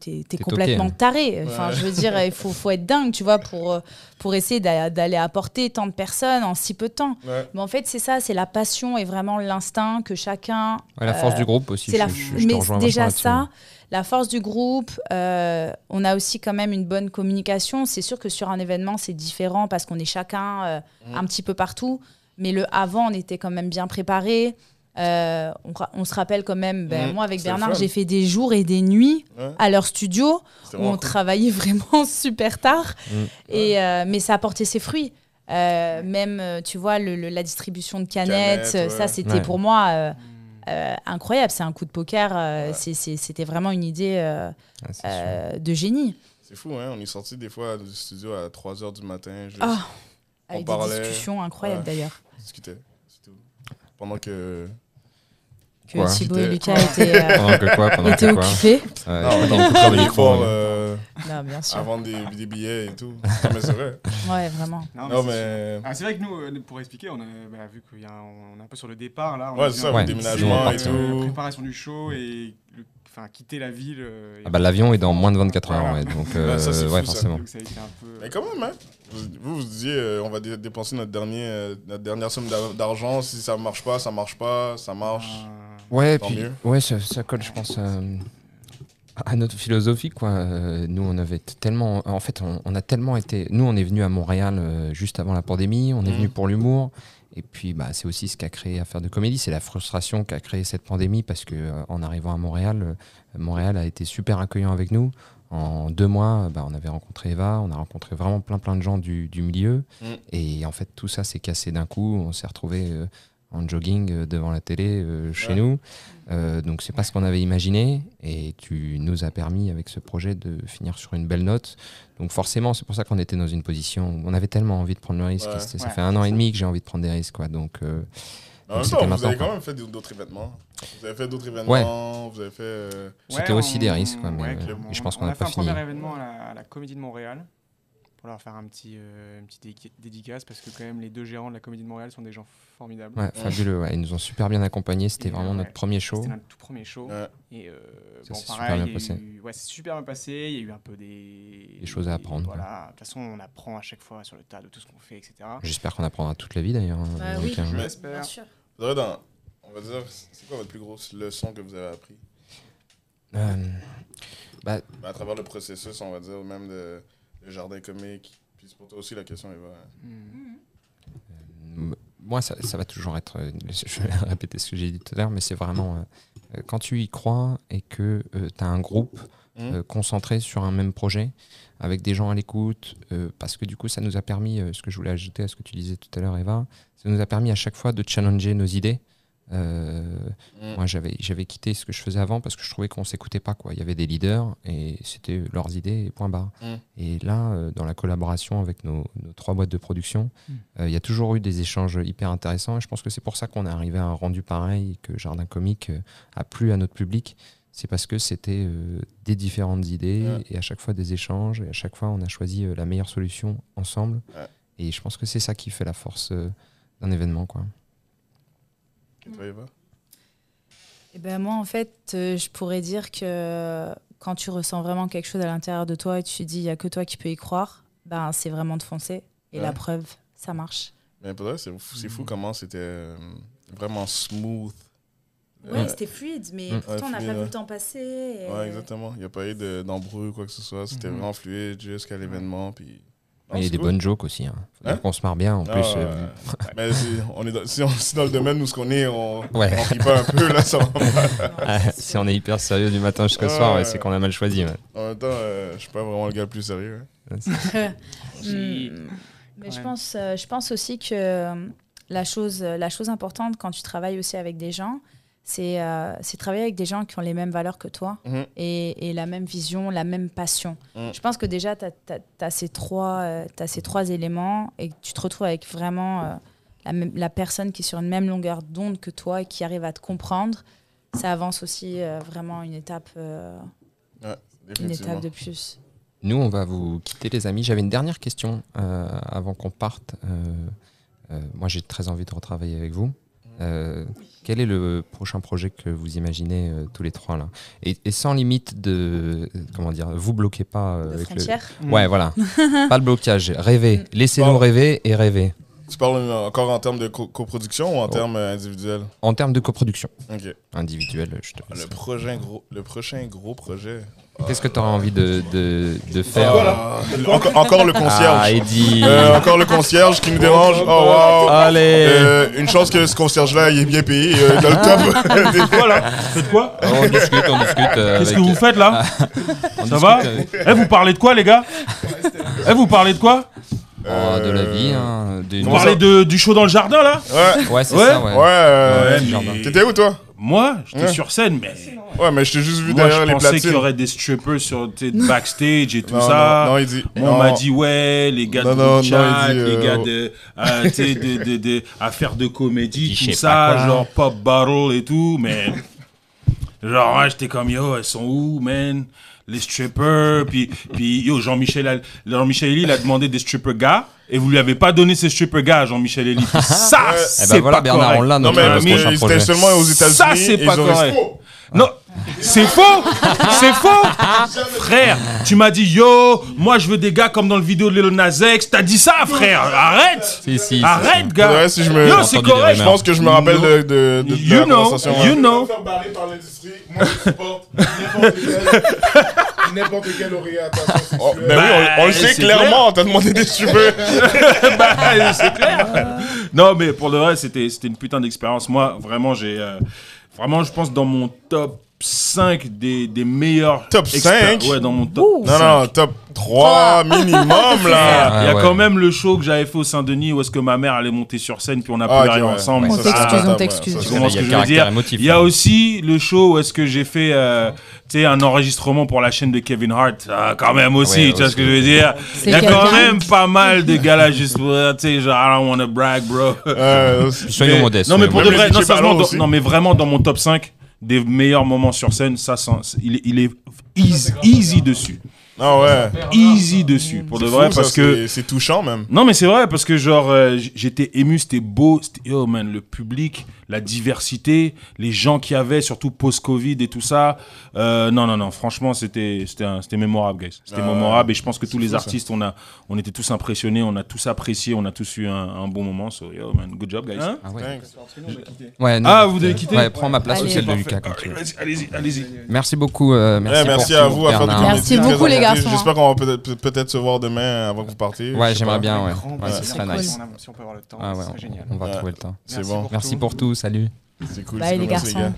complètement toqué, hein. taré enfin Ouais. je veux dire il faut, faut être dingue tu vois pour, euh, pour essayer d'a- d'aller apporter tant de personnes en si peu de temps Ouais. mais en fait, c'est ça, c'est la passion et vraiment l'instinct que chacun. Ouais, la force euh, du groupe aussi. C'est la, je- je- mais déjà ça, la force du groupe. euh, on a aussi quand même une bonne communication. C'est sûr que sur un événement, c'est différent parce qu'on est chacun Mhm. un petit peu partout. Mais le avant, on était quand même bien préparé. Euh, on, on se rappelle quand même, ben, Mhm. moi avec Bernard, j'ai fait des jours et des nuits Ouais. à leur studio où on cool. travaillait vraiment super tard. Mm. Et, euh, mais ça a porté ses fruits. Euh, même, tu vois, le- le- la distribution de canettes, Canettes, ouais. ça, c'était Ouais. pour moi euh, incroyable. C'est un coup de poker. euh, C'était vraiment une idée euh, Ah, euh, de génie. C'est fou, hein. On est sorti des fois du studio à 3 h du matin. Juste On avec parlait, des discussions incroyables ouais. d'ailleurs. Pendant que. Que Quoi Thibaut et Lucas étaient, euh, Pendant que quoi Pendant étaient occupés. Ouais, Non, on euh, Non, bien sûr. à vendre des, des billets et tout. mais c'est vrai. Ouais, vraiment. Non, mais. Ah, c'est vrai que nous, euh, pour expliquer, on a bah, vu qu'il y a un- on est un peu sur le départ là. On Ouais, a c'est ça, un le peu déménagement et la tout. préparation du show et le- enfin, quitter la ville. euh, et- Ah bah, L'avion est dans moins de 24 heures, Voilà. ouais, donc euh, ça, c'est fou, ouais, ça. forcément. Donc ça a été un peu. Mais quand même, hein. Vous, vous, disiez, euh, on va dé- dépenser notre, dernier, euh, notre dernière somme d'a- d'argent. Si ça marche pas, ça marche pas, ça marche. Ouais, Tant puis mieux. ouais, ça, ça colle, je pense, euh, à notre philosophie, quoi. Nous, on avait tellement, en fait, on, on a tellement été. Nous, on est venu à Montréal juste avant la pandémie. On est Mhm. venu pour l'humour. Et puis, bah, c'est aussi ce qui a créé Affaire de comédie. C'est la frustration qu'a créé cette pandémie parce que euh, en arrivant à Montréal, euh, Montréal a été super accueillant avec nous. En deux mois, bah, on avait rencontré Eva, on a rencontré vraiment plein plein de gens du, du milieu. Mm. Et en fait, tout ça s'est cassé d'un coup. On s'est retrouvé en jogging euh, devant la télé euh, chez Ouais. nous. Euh, donc c'est pas ce qu'on avait imaginé et tu nous as permis avec ce projet de finir sur une belle note. Donc forcément c'est pour ça qu'on était dans une position où on avait tellement envie de prendre le risque. Ouais. Ça Ouais, fait un an et demi que j'ai envie de prendre des risques. Quoi. Donc euh, En même c'était temps, vous avez quoi. quand même fait d'autres événements. Vous avez fait d'autres événements, vous avez fait. euh, C'était aussi des risques, quoi, mais, ouais, euh, je pense On qu'on a n'a fait pas un fini. premier événement à la, à la Comédie de Montréal pour leur faire un petit, euh, une petite dédi- dédicace parce que quand même les deux gérants de la Comédie de Montréal sont des gens formidables. ouais, fabuleux. ouais. Ils nous ont super bien accompagnés. C'était vraiment ouais, notre premier show. C'était notre tout premier show. ouais. Et euh, Ça bon, s'est super pareil, bien passé. eu- ouais, c'est super bien passé. Il y a eu un peu des, Des choses à apprendre, Voilà. De toute façon, on apprend à chaque fois sur le tas de tout ce qu'on fait, etc. J'espère qu'on apprendra toute la vie d'ailleurs. hein, Bah oui. euh. Vous avez dans- on va dire, c'est quoi votre plus grosse leçon que vous avez appris? Euh, Ben, À travers le processus, on va dire, même de, le jardin comique. Puis c'est pour toi aussi la question, Eva. Hmm. M- Moi, ça, ça va toujours être. euh, Je vais répéter ce que j'ai dit tout à l'heure, mais c'est vraiment. euh, euh, quand tu y crois et que tu as un groupe euh, concentré sur un même projet, avec des gens à l'écoute, euh, parce que du coup, ça nous a permis, euh, ce que je voulais ajouter à ce que tu disais tout à l'heure, Eva, ça nous a permis à chaque fois de challenger nos idées. Euh, Mm. Moi, j'avais, quitté ce que je faisais avant parce que je trouvais qu'on s'écoutait pas. Quoi. Il y avait des leaders et c'était leurs idées et point barre. Mm. Et là, euh, dans la collaboration avec nos, nos trois boîtes de production, Mm. euh, il y a toujours eu des échanges hyper intéressants. Et je pense que c'est pour ça qu'on est arrivé à un rendu pareil et que Jardin Comique a plu à notre public. C'est parce que c'était euh, des différentes idées et à chaque fois des échanges. Et à chaque fois, on a choisi euh, la meilleure solution ensemble. Et je pense que c'est ça qui fait la force euh, d'un événement. Quoi. Et toi, Eva? Eh ben moi, en fait, euh, je pourrais dire que quand tu ressens vraiment quelque chose à l'intérieur de toi et tu te dis, il n'y a que toi qui peux y croire, ben, c'est vraiment de foncer. Et Ouais. la preuve, ça marche. Mais pour c'est fou, c'est fou Mm. comment c'était euh, vraiment smooth. Oui, Euh, c'était fluide, mais Mm. pourtant, on n'a Ouais, pas vu le temps passer. et- Ouais, exactement. Il n'y a pas eu de- d'embrouille ou quoi que ce soit. C'était Mhm. vraiment fluide jusqu'à l'événement. Puis... Non, il y a c'est des cool. bonnes jokes aussi. Hein. Hein qu'on se marre bien. En Ah, plus, euh. Mais si on est dans, si on si dans le domaine où ce qu'on est, on Ouais. on rit pas un peu, là, ça va pas. Non, Ah, si on est hyper sérieux du matin jusqu'au soir, ouais, c'est qu'on a mal choisi. ouais. En même temps, euh, je suis pas vraiment le gars le plus sérieux. hein. Hmm. Mais je pense, euh, je pense aussi que euh, la chose, la chose importante quand tu travailles aussi avec des gens, c'est euh, c'est travailler avec des gens qui ont les mêmes valeurs que toi Mhm. et, et la même vision, la même passion. Mm. Je pense que déjà, tu as, ces, trois, euh, t'as ces trois éléments et que tu te retrouves avec vraiment euh, la, même- la personne qui est sur une même longueur d'onde que toi et qui arrive à te comprendre. Ça avance aussi euh, vraiment une étape, euh, une étape de plus. Nous, on va vous quitter, les amis. J'avais une dernière question euh, avant qu'on parte. Euh, euh, moi, j'ai très envie de retravailler avec vous. Euh, quel est le prochain projet que vous imaginez euh, tous les trois là? Et, et sans limite de euh, comment dire, vous bloquez pas euh, De avec le. frontières? Ouais, voilà. pas de blocage. Rêvez. Laissez-nous Bon. rêver et rêver. Tu parles euh, encore en termes de co- coproduction ou en Oh. termes euh, individuels? En termes de coproduction Ok. individuelle, je te Le prochain gros, le prochain gros projet. Qu'est-ce que tu aurais envie de, de, de faire Ah, encore, encore le concierge. Ah, Eddie. Euh, encore le concierge qui nous dérange. Oh wow. Allez. Euh, une chance que ce concierge-là il est bien payé euh, dans le top. Des- Voilà, faites quoi on discute, on discute. euh, Qu'est-ce que vous faites là on Ça va avec- Eh, vous parlez de quoi, les gars Eh, vous parlez de quoi Oh, de la vie, hein, des- Vous parlez de, du show dans le jardin, là Ouais. Ouais, c'est Ouais. ça, Ouais. ouais. euh, Ouais, mais- T'étais où toi Moi, j'étais Ouais. sur scène, mais Ouais, mais je t'ai juste vu moi, derrière je les pensais qu'il platines. y aurait des strippers sur backstage et tout non, ça. non, non, il dit. Moi, on m'a dit, ouais, les gars Non, de chat, non, il dit, les euh, gars de, euh, de, de, de affaires de comédie, Je tout ça, quoi. genre pop battle et tout, mais genre, ouais, j'étais comme, yo, elles sont où, man? Les strippers, puis, puis yo, Jean-Michel, Jean-Michel Elie, il a demandé des strippers gars, et vous lui avez pas donné ces strippers gars à Jean-Michel Elie. Ça, Eh c'est ben voilà, pas Bernard, correct. on l'a, Non, mais prochain projet. étaient seulement aux États-Unis. Ça, c'est pas ils ont correct. Non, C'est faux C'est faux Frère, tu m'as dit yo, moi je veux des gars comme dans le vidéo de Lil Nas X. T'as dit ça, frère Arrête Si, si, si, Arrête, gars Ouais, si je me- Yo, c'est correct. Je pense que je me rappelle de, de, de- de You la know, conversation. you ouais. know. faire barrer par l'industrie, moi je supporte n'importe quel, orientation Oh, oui, on, on le Bah, sait clairement. T'as demandé des cheveux. Bah, c'est clair. Non, mais pour de vrai, c'était c'était une putain d'expérience. Moi, vraiment, j'ai. euh, vraiment, je pense dans mon top 5 des, des meilleurs. Top expér- 5? Ouais, dans mon top. Non, non, top 3 minimum, là. Il y a Ah, ouais. quand même le show que j'avais fait au Saint-Denis où est-ce que ma mère allait monter sur scène puis on a Ah, pleuré ok, ouais. ensemble. On ça, t'excuse, c'est on t'excuse. Tu comprends Il y ce a que je veux dire émotif, Il y a ouais. aussi le show où est-ce que j'ai fait euh, tu sais, un enregistrement pour la chaîne de Kevin Hart. Ah, quand même aussi, Ouais, tu vois ce que je veux dire Il y a quand même pas mal de gars là juste pour, tu sais, genre, I don't wanna brag, bro. Soyons modestes. Non, mais pour de vrai, non, mais vraiment dans mon top 5 des meilleurs moments sur scène, ça, il, est, il est easy, easy dessus. Ah ouais. Easy dessus, pour de vrai, fou, ça, parce que. c'est- touchant, même. Non, mais c'est vrai, parce que genre, euh, j'étais ému, c'était beau. c'était- Yo, man, le public, la diversité, les gens qu'il y avait, surtout post-Covid et tout ça. Euh, non, non, non, franchement, c'était c'était un- c'était mémorable, guys. C'était Ah mémorable et je pense que tous les ça. artistes, on, a, on était tous impressionnés, on a tous apprécié, on a tous eu un, un bon moment. So, yo, man, good job, guys. Ah ouais. Thanks. Ouais, non, Ah, vous devez quitter Ouais, prends ma place ou celle de. Lucas. Allez-y, allez-y. Merci beaucoup. euh, merci Ouais, merci pour à tout, vous à faire. Merci beaucoup, les garçons. J'espère qu'on va peut-être peut- peut-être se voir demain avant que vous partiez. Ouais, j'aimerais bien, ouais. Ce serait nice. Si on peut avoir le temps, Ah ce ouais, serait génial. on va trouver le temps. C'est Merci bon. pour Merci pour tout, salut. C'est cool. Bye, les garçons. gars.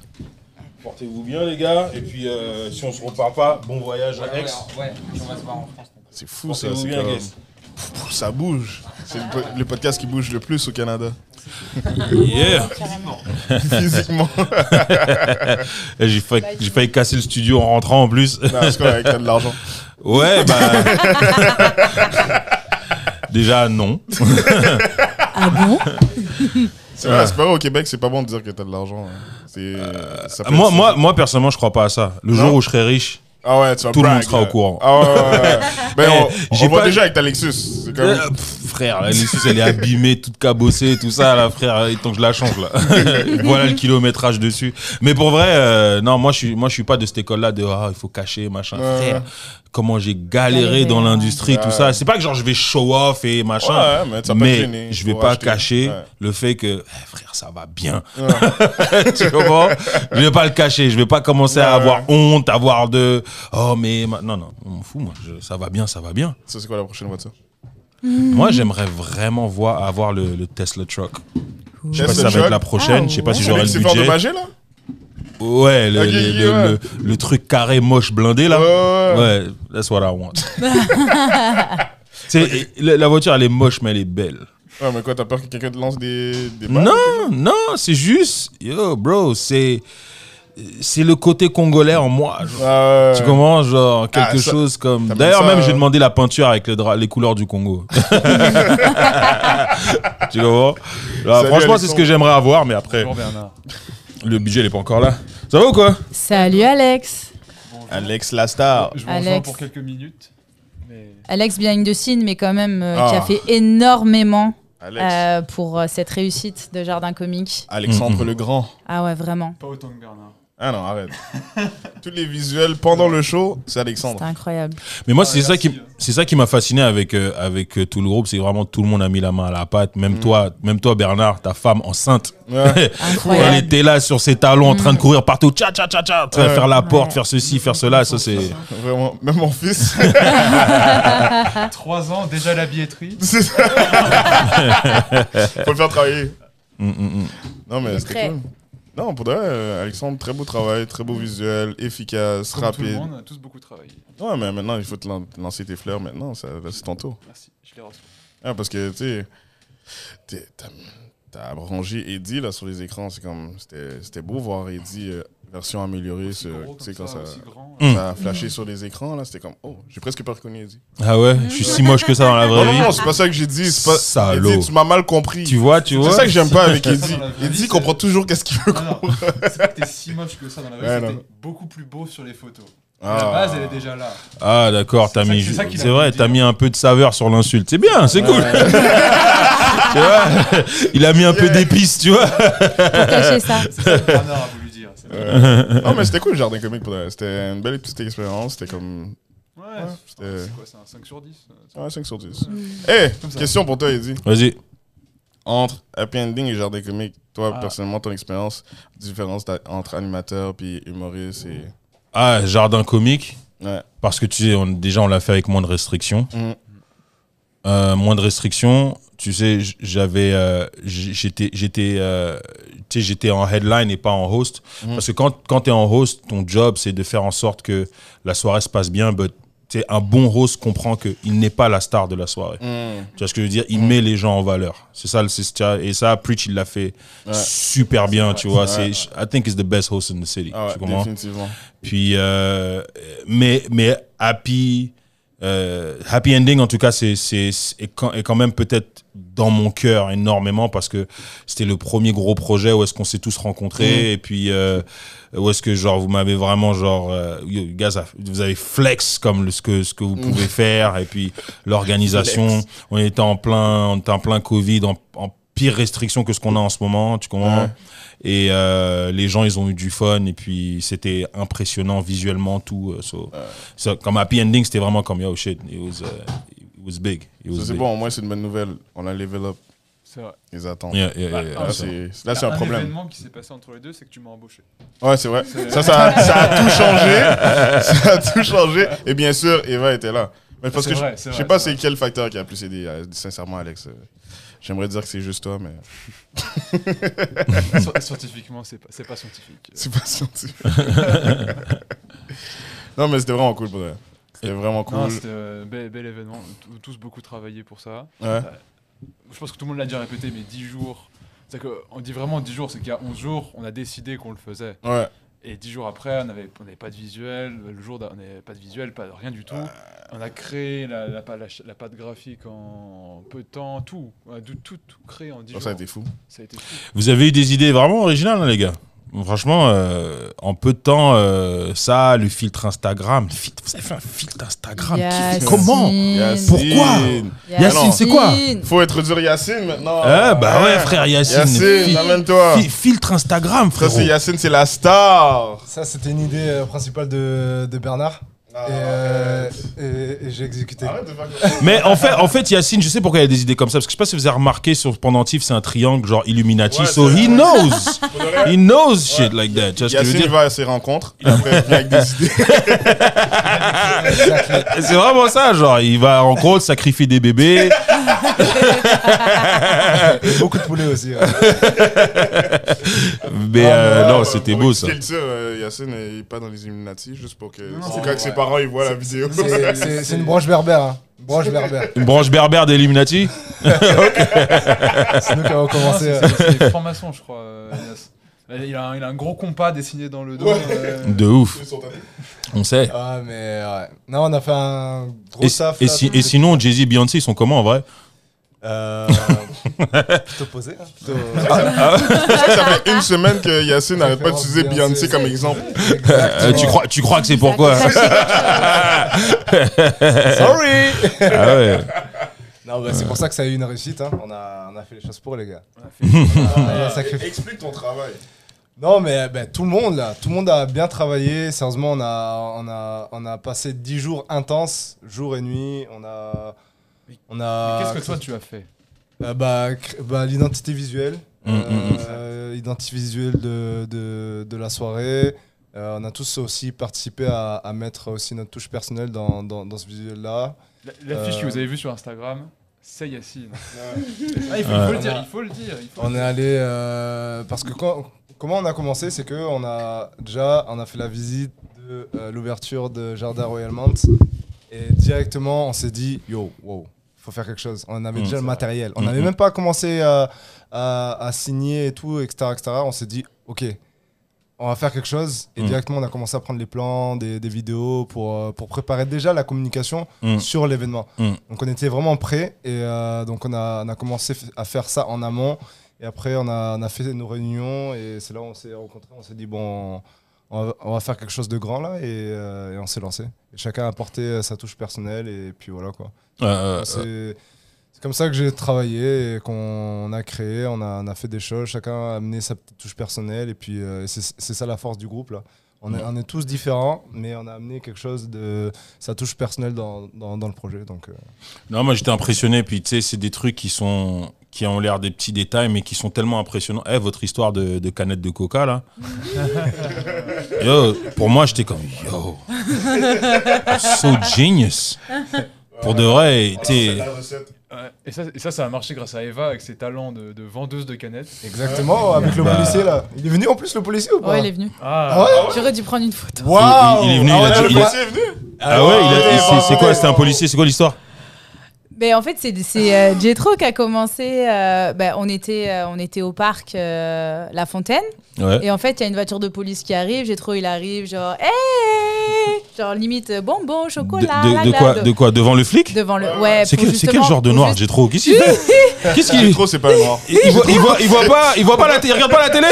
Portez-vous bien, les gars. Et puis, euh, si on se reparle pas, bon voyage à Aix. Ouais, on va se voir en France. C'est fou, ça. Portez-vous bien, Ça bouge. C'est le, po- le podcast qui bouge le plus au Canada. Yeah. Physiquement. J'ai failli, casser le studio en rentrant en plus. Non, c'est correct, t'as de l'argent. Ouais, bah. Déjà, non. Ah bon? C'est vrai, c'est pas vrai, au Québec, c'est pas bon de dire que t'as de l'argent. hein. C'est. ça peut Moi, être- moi, moi, personnellement, je crois pas à ça. Le jour où je serai riche, Ah ouais, tu vas tout le monde brag, sera là. au courant. Ah ouais, ouais, ouais. Ben, Eh, on, j'ai voit pas- déjà avec ta Lexus. C'est comme. Euh, pff, frère, la Lexus, elle est abîmée, toute cabossée, tout ça, là, frère, il temps que je la change, là. voilà le kilométrage dessus. Mais pour vrai, euh, non, moi, je suis, moi, je suis pas de cette école-là de, ah, il faut cacher, machin. Ouais. Frère, comment j'ai galéré dans ouais. l'industrie, tout ça. C'est pas que genre, je vais show off et machin. Ouais, mais mais traîner, je vais pas acheter. cacher Ouais. le fait que, eh, frère, ça va bien. tu comprends? Je vais pas le cacher. Je vais pas commencer à Ouais. avoir honte, avoir de, oh, mais, ma- non, non, on m'en fout, moi. Je- ça va bien, ça va bien. Ça, c'est quoi la prochaine voiture? Moi, j'aimerais vraiment voir, avoir le, le Tesla Truck. Je sais pas si Tesla ça va être truck? la prochaine. Ah, je sais pas si C'est j'aurai le budget. endommager, là? Ouais, le, le, ouais. le, le- le truc carré moche blindé là. Ouais, ouais, ouais. That's what I want. Sais, la, la voiture elle est moche mais elle est belle. Ouais, mais quoi, t'as peur que quelqu'un te lance des, des balles Non, non, c'est juste, yo, bro, c'est c'est le côté congolais en moi. genre. Ah. Tu comprends, genre quelque Ah, ça- chose comme. D'ailleurs, même euh, j'ai demandé la peinture avec le dra- les couleurs du Congo. tu comprends? Alors, Salut, Franchement, c'est ce que j'aimerais avoir, mais après, Bonjour Bernard. Le budget n'est pas encore là. Ça va ou quoi? Salut Alex. Alex Lastar. Je vous Alex. rejoins pour quelques minutes. Mais... Alex behind the scene, mais quand même euh, qui Ah. a fait énormément euh, pour euh, cette réussite de Jardin Comique. Alexandre Mm, mm. le Grand. Ah ouais, vraiment. Pas autant que Bernard. Ah non, arrête. Tous les visuels pendant le show, c'est Alexandre. C'était incroyable. Mais moi, Ah, c'est ça merci, qui, c'est ça qui m'a fasciné avec euh, avec euh, tout le groupe, c'est vraiment tout le monde a mis la main à la pâte. Même Mm. toi, même toi, Bernard, ta femme enceinte, Ouais. elle était là sur ses talons en train de courir partout, tcha tcha tcha tcha, Ouais. faire la porte, Ouais. faire ceci, faire cela. Ça c'est. Vraiment. Même mon fils. Trois ans, déjà la billetterie. C'est ça. Faut le faire travailler. Mm, mm, mm. Non, mais c'était cool. Non, pour de vrai, euh, Alexandre, très beau travail, très beau visuel, efficace, Comme tout le rapide. monde, on a tous beaucoup travaillé. Ouais, mais maintenant, il faut te lan- lancer tes fleurs maintenant. Ça, c'est ton tour. Merci, je les reçois. Ah, parce que, tu sais, t'es- t'as- t'as rangé Eddie là, sur les écrans. C'est comme. C'était c'était beau voir Eddie euh, version améliorée. Comme quand ça, ça, grand. Mm. ça a flashé sur les écrans, là, c'était comme. Oh, j'ai presque pas reconnu Eddie. Ah ouais, je suis si moche que ça dans la Non, vraie non, vie. non, c'est pas ça que j'ai dit. C'est pas. Salaud. Eddie, tu m'as mal compris. Tu vois, tu C'est vois? ça que j'aime pas avec C'est Eddie. Eddie comprend c'est- toujours qu'est-ce qu'il veut. Non, non, c'est pas que t'es si moche que ça dans la vraie vie, non. c'était beaucoup plus beau sur les photos. Ah. La base, elle est déjà là. Ah d'accord, t'as C'est mis. c'est C'est vrai, t'as mis un peu de saveur sur l'insulte. C'est bien, c'est cool. tu vois, il a mis un peu d'épices, tu vois? Pour cacher ça. C'est ça Euh, non, mais c'était cool le jardin comique pour. C'était une belle petite expérience. C'était comme. Ouais, Ouais, c'était- c'est quoi, c'est un 5 sur 10 euh, Ouais, 5 sur 10. Hey, Comme ça. question pour toi, Eddie. Vas-y. Entre Happy Ending et Jardin Comique, toi, Ah. personnellement, ton expérience, différence entre animateur puis humoriste et. Ah, jardin comique? Ouais. Parce que tu sais, on- déjà, on l'a fait avec moins de restrictions. Mhm. Euh, moins de restrictions. Tu sais, j'avais, euh, j'étais, j'étais, euh, tu sais, j'étais en headline et pas en host. Mhm. Parce que quand, quand tu es en host, ton job, c'est de faire en sorte que la soirée se passe bien. But, un bon host comprend qu'il n'est pas la star de la soirée. Mm. Tu vois ce que je veux dire? Il Mhm. met les gens en valeur. C'est ça, et ça, Preach, il l'a fait Ouais. super bien, tu vois. C'est, I think he's the best host in the city. Ah ouais, tu comprends? puis, euh, mais, mais Happy, euh, Happy Ending, en tout cas, c'est, est, quand, est quand même peut-être dans mon cœur énormément parce que c'était le premier gros projet où est-ce qu'on s'est tous rencontrés et puis euh, où est-ce que genre vous m'avez vraiment genre euh, guys vous avez flex comme le- ce que ce que vous pouvez faire et puis l'organisation. On était en plein on était en plein Covid en, en pire restriction que ce qu'on a en ce moment tu comprends? Ouais. Et euh, les gens ils ont eu du fun et puis c'était impressionnant visuellement tout euh, so, so, comme Happy Ending c'était vraiment comme yo shit it was uh, it was big it was Ça, c'est big. bon, au moins, c'est une bonne nouvelle. On a level up C'est vrai. Yeah, yeah, yeah, yeah, Là, so- c'est là, c'est un Un problème. événement qui s'est passé entre les deux, c'est que tu m'as embauché. Ouais, c'est vrai. Ça, ça, a- ça a tout changé. ça a tout changé. Et bien sûr, Eva était là. Mais parce que je- vrai, je sais vrai, pas c'est quel facteur qui a plus aidé, euh, sincèrement, Alex. Euh, J'aimerais dire que c'est juste toi, mais Sci- Scientifiquement, c'est pas, pas scientifique. c'est pas scientifique. non, mais c'était vraiment cool pour. C'était vraiment cool. C'était un bel, bel événement. Tous beaucoup travaillé pour ça. Ouais. Je pense que tout le monde l'a déjà répété, mais 10 jours. C'est qu'on dit vraiment 10 jours, c'est qu'il y a 11 jours, on a décidé qu'on le faisait. Ouais. Et 10 jours après, on n'avait on avait pas de visuel. Le jour, on n'avait pas de visuel, pas rien du tout. On a créé la, la, pâte graphique en peu de temps, tout. On a tout, tout, tout créé en 10 Ça, jours. ça a été fou. Ça a été fou. Vous avez eu des idées vraiment originales, hein, les gars? Franchement, euh, en peu de temps, euh, ça, le filtre Instagram. Fi- Vous avez fait un filtre Instagram. qui- Comment Yacine. Pourquoi Yacine, c'est quoi Faut introduire Yacine maintenant. Ah, bah ouais, frère Yacine. Yacine, amène-toi. fi- filtre Instagram, Ça, frérot. c'est Yacine, c'est la star. Ça, c'était une idée euh, principale de, de Bernard. Et euh, et, et j'ai exécuté. Mais en fait, en fait, Yacine, je sais pourquoi il y a des idées comme ça. Parce que je sais pas si vous avez remarqué sur Pendentif, c'est un triangle genre Illuminati. Ouais, so he knows. He knows shit like that. Tu vois ce que je veux Yacine dire? va à ses rencontres, et après il vient avec des idées. C'est vraiment ça, genre, il va en gros sacrifier des bébés. Beaucoup de poulets aussi. ouais. Mais Ah, euh, ouais, non, ouais, c'était beau ça. tir, euh, Yacine il est pas dans les Illuminati, juste pour que, Non, pour c'est quand vrai. ses parents ils voient la vidéo. C'est- une branche berbère. Hein. Une branche berbère. Une branche berbère des Illuminati? C'est nous qui avons commencé. c'est- euh, c'est franc-maçon, je crois. euh, Elias. Il a, un, il a un gros compas dessiné dans le dos. Ouais. euh, De ouf, on sait. Ah, mais ouais. Non, on a fait un gros Et, taf. et là, si- tout- et sinon, Jay-Z et Beyoncé, ils sont comment en vrai? Euh, plutôt posé. hein, plutôt- vrai que ça fait une semaine que Yacine n'arrête pas d'utiliser Beyoncé. Beyoncé comme exemple. Euh, tu, crois, tu crois que c'est pourquoi Sorry Ah ouais. Non, bah, c'est pour ça que ça a eu une réussite. hein. On, a, on a fait les choses pour, les gars. on a fait-. Explique ton travail. Non, mais ben, tout le monde, là, tout le monde a bien travaillé. Sérieusement, on a, on a, on a passé 10 jours intenses, jour et nuit. On a. On a Qu'est-ce que toi tu as fait Euh, bah, bah, L'identité visuelle. Mm, mm, mm. euh, Identité visuelle de, de, de la soirée. Euh, on a tous aussi participé à, à mettre aussi notre touche personnelle dans, dans, dans ce visuel-là. La- L'affiche Euh, que vous avez vue sur Instagram, c'est Yacine. Ah, il, faut, il faut le dire, il faut le dire. il faut On le est allé euh, parce que quand, comment on a commencé, c'est que on a déjà on a fait la visite de euh, l'ouverture de Jardin Royal Mount et directement on s'est dit yo wow faut faire quelque chose. On avait Mm. déjà le matériel. On Mm, n'avait mm. même pas commencé à, à, à signer et tout etc etc. On s'est dit ok on va faire quelque chose et Mm. directement on a commencé à prendre les plans, des, des vidéos pour, euh, pour préparer déjà la communication Mm. sur l'événement. Mm. Donc on était vraiment prêts et euh, donc on a, on a commencé à faire ça en amont et après on a, on a fait nos réunions et c'est là où on s'est rencontrés, on s'est dit bon on va, on va faire quelque chose de grand là et, euh, et on s'est lancé. Et chacun a apporté euh, sa touche personnelle et puis voilà quoi. Euh, C'est comme ça que j'ai travaillé et qu'on a créé, on a, on a fait des choses, chacun a amené sa petite touche personnelle et puis euh, c'est c'est ça la force du groupe là. On est, on est tous différents, mais on a amené quelque chose de sa touche personnelle dans, dans, dans le projet. Donc, euh, Non, moi j'étais impressionné. Puis tu sais, c'est des trucs qui sont qui ont l'air des petits détails, mais qui sont tellement impressionnants. Eh, votre histoire de, de canette de coca là. yo, pour moi j'étais comme yo, so genius. Pour de vrai. Ouais. Et, ça, et ça, ça a marché grâce à Eva avec ses talents de, de vendeuse de canettes. exactement, avec le Bah. policier là. Il est venu en plus le policier ou pas Ouais, il est venu. Ah, J'aurais dû prendre une photo. Waouh Il- il est venu, il a Ah ouais, Le il a- policier est venu Ah ouais, il a- c'est- c'est quoi C'était un policier C'est quoi l'histoire Mais en fait, c'est euh, Jetro qui a commencé. euh, bah, on, était, euh, on était au parc euh, La Fontaine. Ouais. Et en fait, il y a une voiture de police qui arrive. Jetro, il arrive, genre, hey Genre, limite, euh, bonbon, chocolat. de- quoi, de- quoi? Devant le flic? Devant le. Ouais, C'est quel, c'est quel genre de noir, j'ai trop Qu'est-ce qu'il fait? Qu'est-ce qu'il Trop, c'est pas le noir. il, il voit, il, voit, il voit pas, il voit pas la, il regarde pas la télé?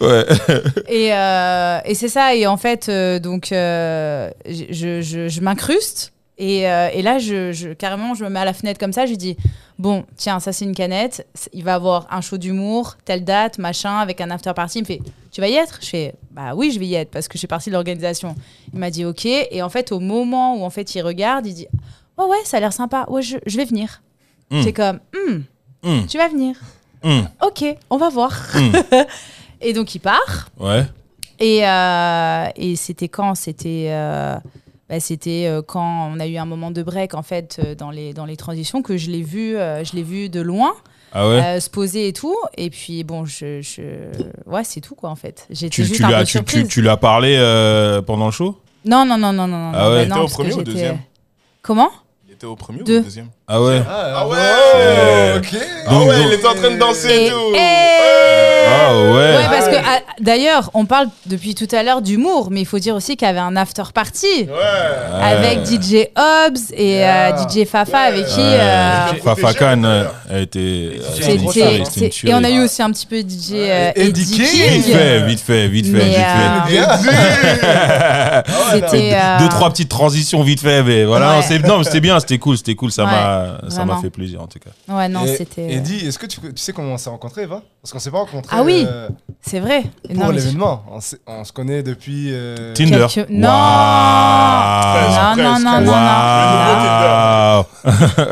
Ouais. Et, euh, et c'est ça. Et en fait, euh, donc, euh, je, je, je m'incruste. Et, euh, et là, je, je- carrément, je me mets à la fenêtre comme ça. Je lui dis Bon, tiens, ça, c'est une canette. Il va avoir un show d'humour, telle date, machin, avec un after party. Il me fait Tu vas y être? Je fais Bah oui, je vais y être parce que je fais partie de l'organisation. Il m'a dit Ok. Et en fait, au moment où en fait, il regarde, il dit Oh ouais, ça a l'air sympa. Ouais, je, je vais venir. Hmm. C'est comme Hmm, Hmm. Tu vas venir. Ok, on va voir. Et donc, il part. Ouais. Et, euh, et c'était quand? C'était euh, bah, c'était euh, quand on a eu un moment de break en fait euh, dans les dans les transitions que je l'ai vu euh, je l'ai vu de loin Ah ouais euh, se poser et tout. Et puis bon je, je... ouais c'est tout quoi en fait. J'étais tu, juste tu, un lui peu as, tu, tu, surprise. tu lui as parlé euh, pendant le show? Non non non non non Ah non, ouais. bah non, au premier ou au deuxième? Comment? Il était au premier Deux. ou au deuxième? Ah ouais. Ah ouais. Ouais, Ok. Ah Donc- ouais, donc- il était en train de danser Et- et tout. et- Ah ouais, Ouais, parce que ah, d'ailleurs, on parle depuis tout à l'heure d'humour, mais il faut dire aussi qu'il y avait un after party Ouais avec DJ Hobbs et euh, DJ Fafa avec qui. Ouais. euh, Fafa Khan euh, a été. Une tuerie, une et on a eu aussi un petit peu DJ euh, Et Eddie Eddie King. Vite fait, vite fait, vite fait, Mais, vite fait. euh, C'était. euh, Deux trois petites transitions vite fait, mais voilà, Ouais. c'est- non, mais c'était bien, c'était cool, c'était cool, ça Ouais, m'a, ça m'a vraiment. fait plaisir en tout cas. Ouais, non, Et- c'était. euh, Eddie, est-ce que tu, tu sais comment on s'est rencontrés, Eva? Parce qu'on s'est pas rencontrés Ah oui. euh, C'est vrai. pour l'événement. On, se connaît depuis. euh, Tinder. Non. Non, non, non, non, non.